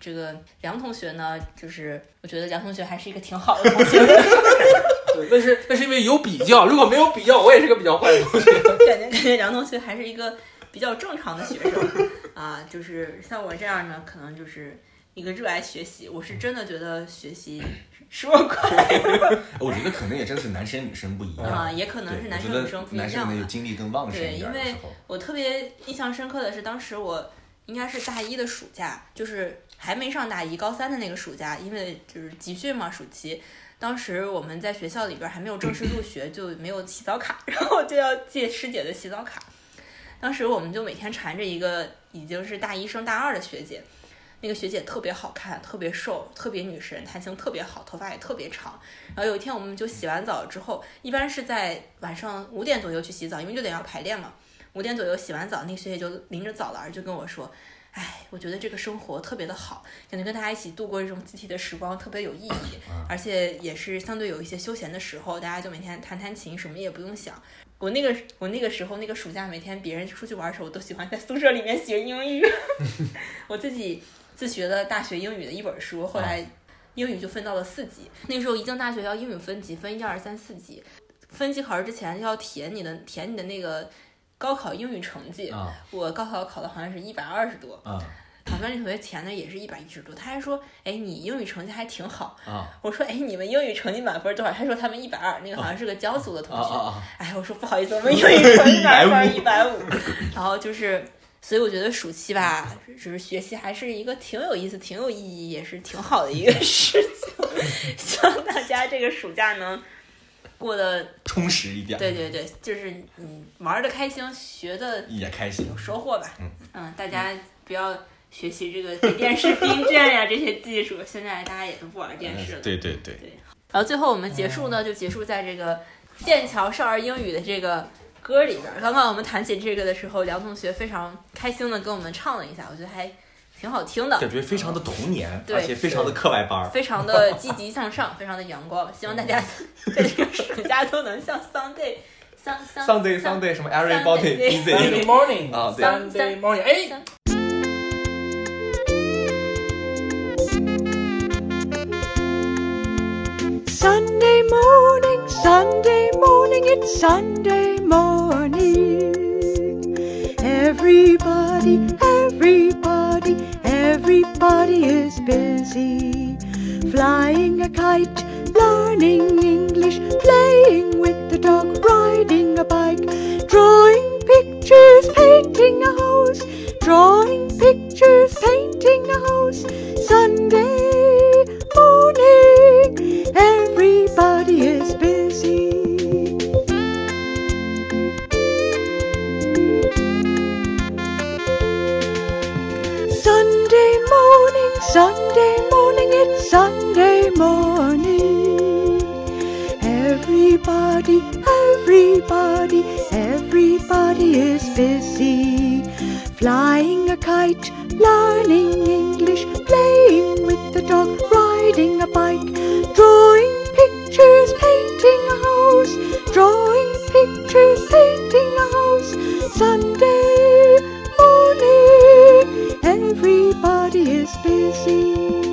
这个梁同学呢，就是我觉得梁同学还是一个挺好的同学。*laughs* 对，那是那是因为有比较，如果没有比较，我也是个比较坏的同学。感觉感觉梁同学还是一个。比较正常的学生啊，就是像我这样呢，可能就是一个热爱学习。我是真的觉得学习使我快乐。*laughs* 我觉得可能也真的是男生女生不一样啊，也可能是男生女生不一样。男生的精力更旺盛对，因为我特别印象深刻的是，当时我应该是大一的暑假，就是还没上大一，高三的那个暑假，因为就是集训嘛，暑期。当时我们在学校里边还没有正式入学，就没有洗澡卡，*laughs* 然后就要借师姐的洗澡卡。当时我们就每天缠着一个已经是大一升大二的学姐，那个学姐特别好看，特别瘦，特别女神，弹琴特别好，头发也特别长。然后有一天我们就洗完澡之后，一般是在晚上五点左右去洗澡，因为六点要排练嘛。五点左右洗完澡，那个学姐就拎着澡篮就跟我说。哎，我觉得这个生活特别的好，感觉跟大家一起度过这种集体的时光特别有意义，而且也是相对有一些休闲的时候，大家就每天弹弹琴，什么也不用想。我那个我那个时候那个暑假，每天别人出去玩的时候，我都喜欢在宿舍里面学英语。*laughs* 我自己自学的大学英语的一本书，后来英语就分到了四级。那时候一进大学要英语分级，分一二三四级。分级考试之前要填你的填你的那个。高考英语成绩，我高考考的好像是一百二十多，啊，我班那同学填的也是一百一十多，他还说，哎，你英语成绩还挺好，啊，我说，哎，你们英语成绩满分多少？他说他们一百二，那个好像是个江苏的同学，哎，我说不好意思，我们英语成绩满分一百五，*laughs* 然后就是，所以我觉得暑期吧，就是学习还是一个挺有意思、挺有意义，也是挺好的一个 *laughs* 事情，希望大家这个暑假能。过得充实一点，对对对，就是嗯，玩的开心，学的也开心，有收获吧。嗯嗯，大家不要学习这个电视冰卷呀这些技术，现在大家也都不玩电视了。对对对对。然后最后我们结束呢，就结束在这个剑桥少儿英语的这个歌里边。刚刚我们弹起这个的时候，梁同学非常开心的跟我们唱了一下，我觉得还。挺好听的，感觉非常的童年，而且非常的课外班，非常的 *laughs* 积极向上，非常的阳光。希望大家 *laughs* 在这个暑假都能像 Sunday、Sunday、Sunday 什么 Everybody Sunday morning *laughs* 啊，Sunday morning，哎。Sunday morning, Sunday morning, it's Sunday morning. Everybody, everybody, everybody is busy. Flying a kite, learning English, playing with the dog, riding a bike, drawing pictures, painting a house, drawing pictures, painting a house. Sunday morning, everybody is busy. Sunday morning, Sunday morning, it's Sunday morning. Everybody, everybody, everybody is busy. Flying a kite, learning English, playing with the dog, riding a bike, drawing pictures, painting a house, drawing pictures, painting a house. Sunday morning, everybody is busy.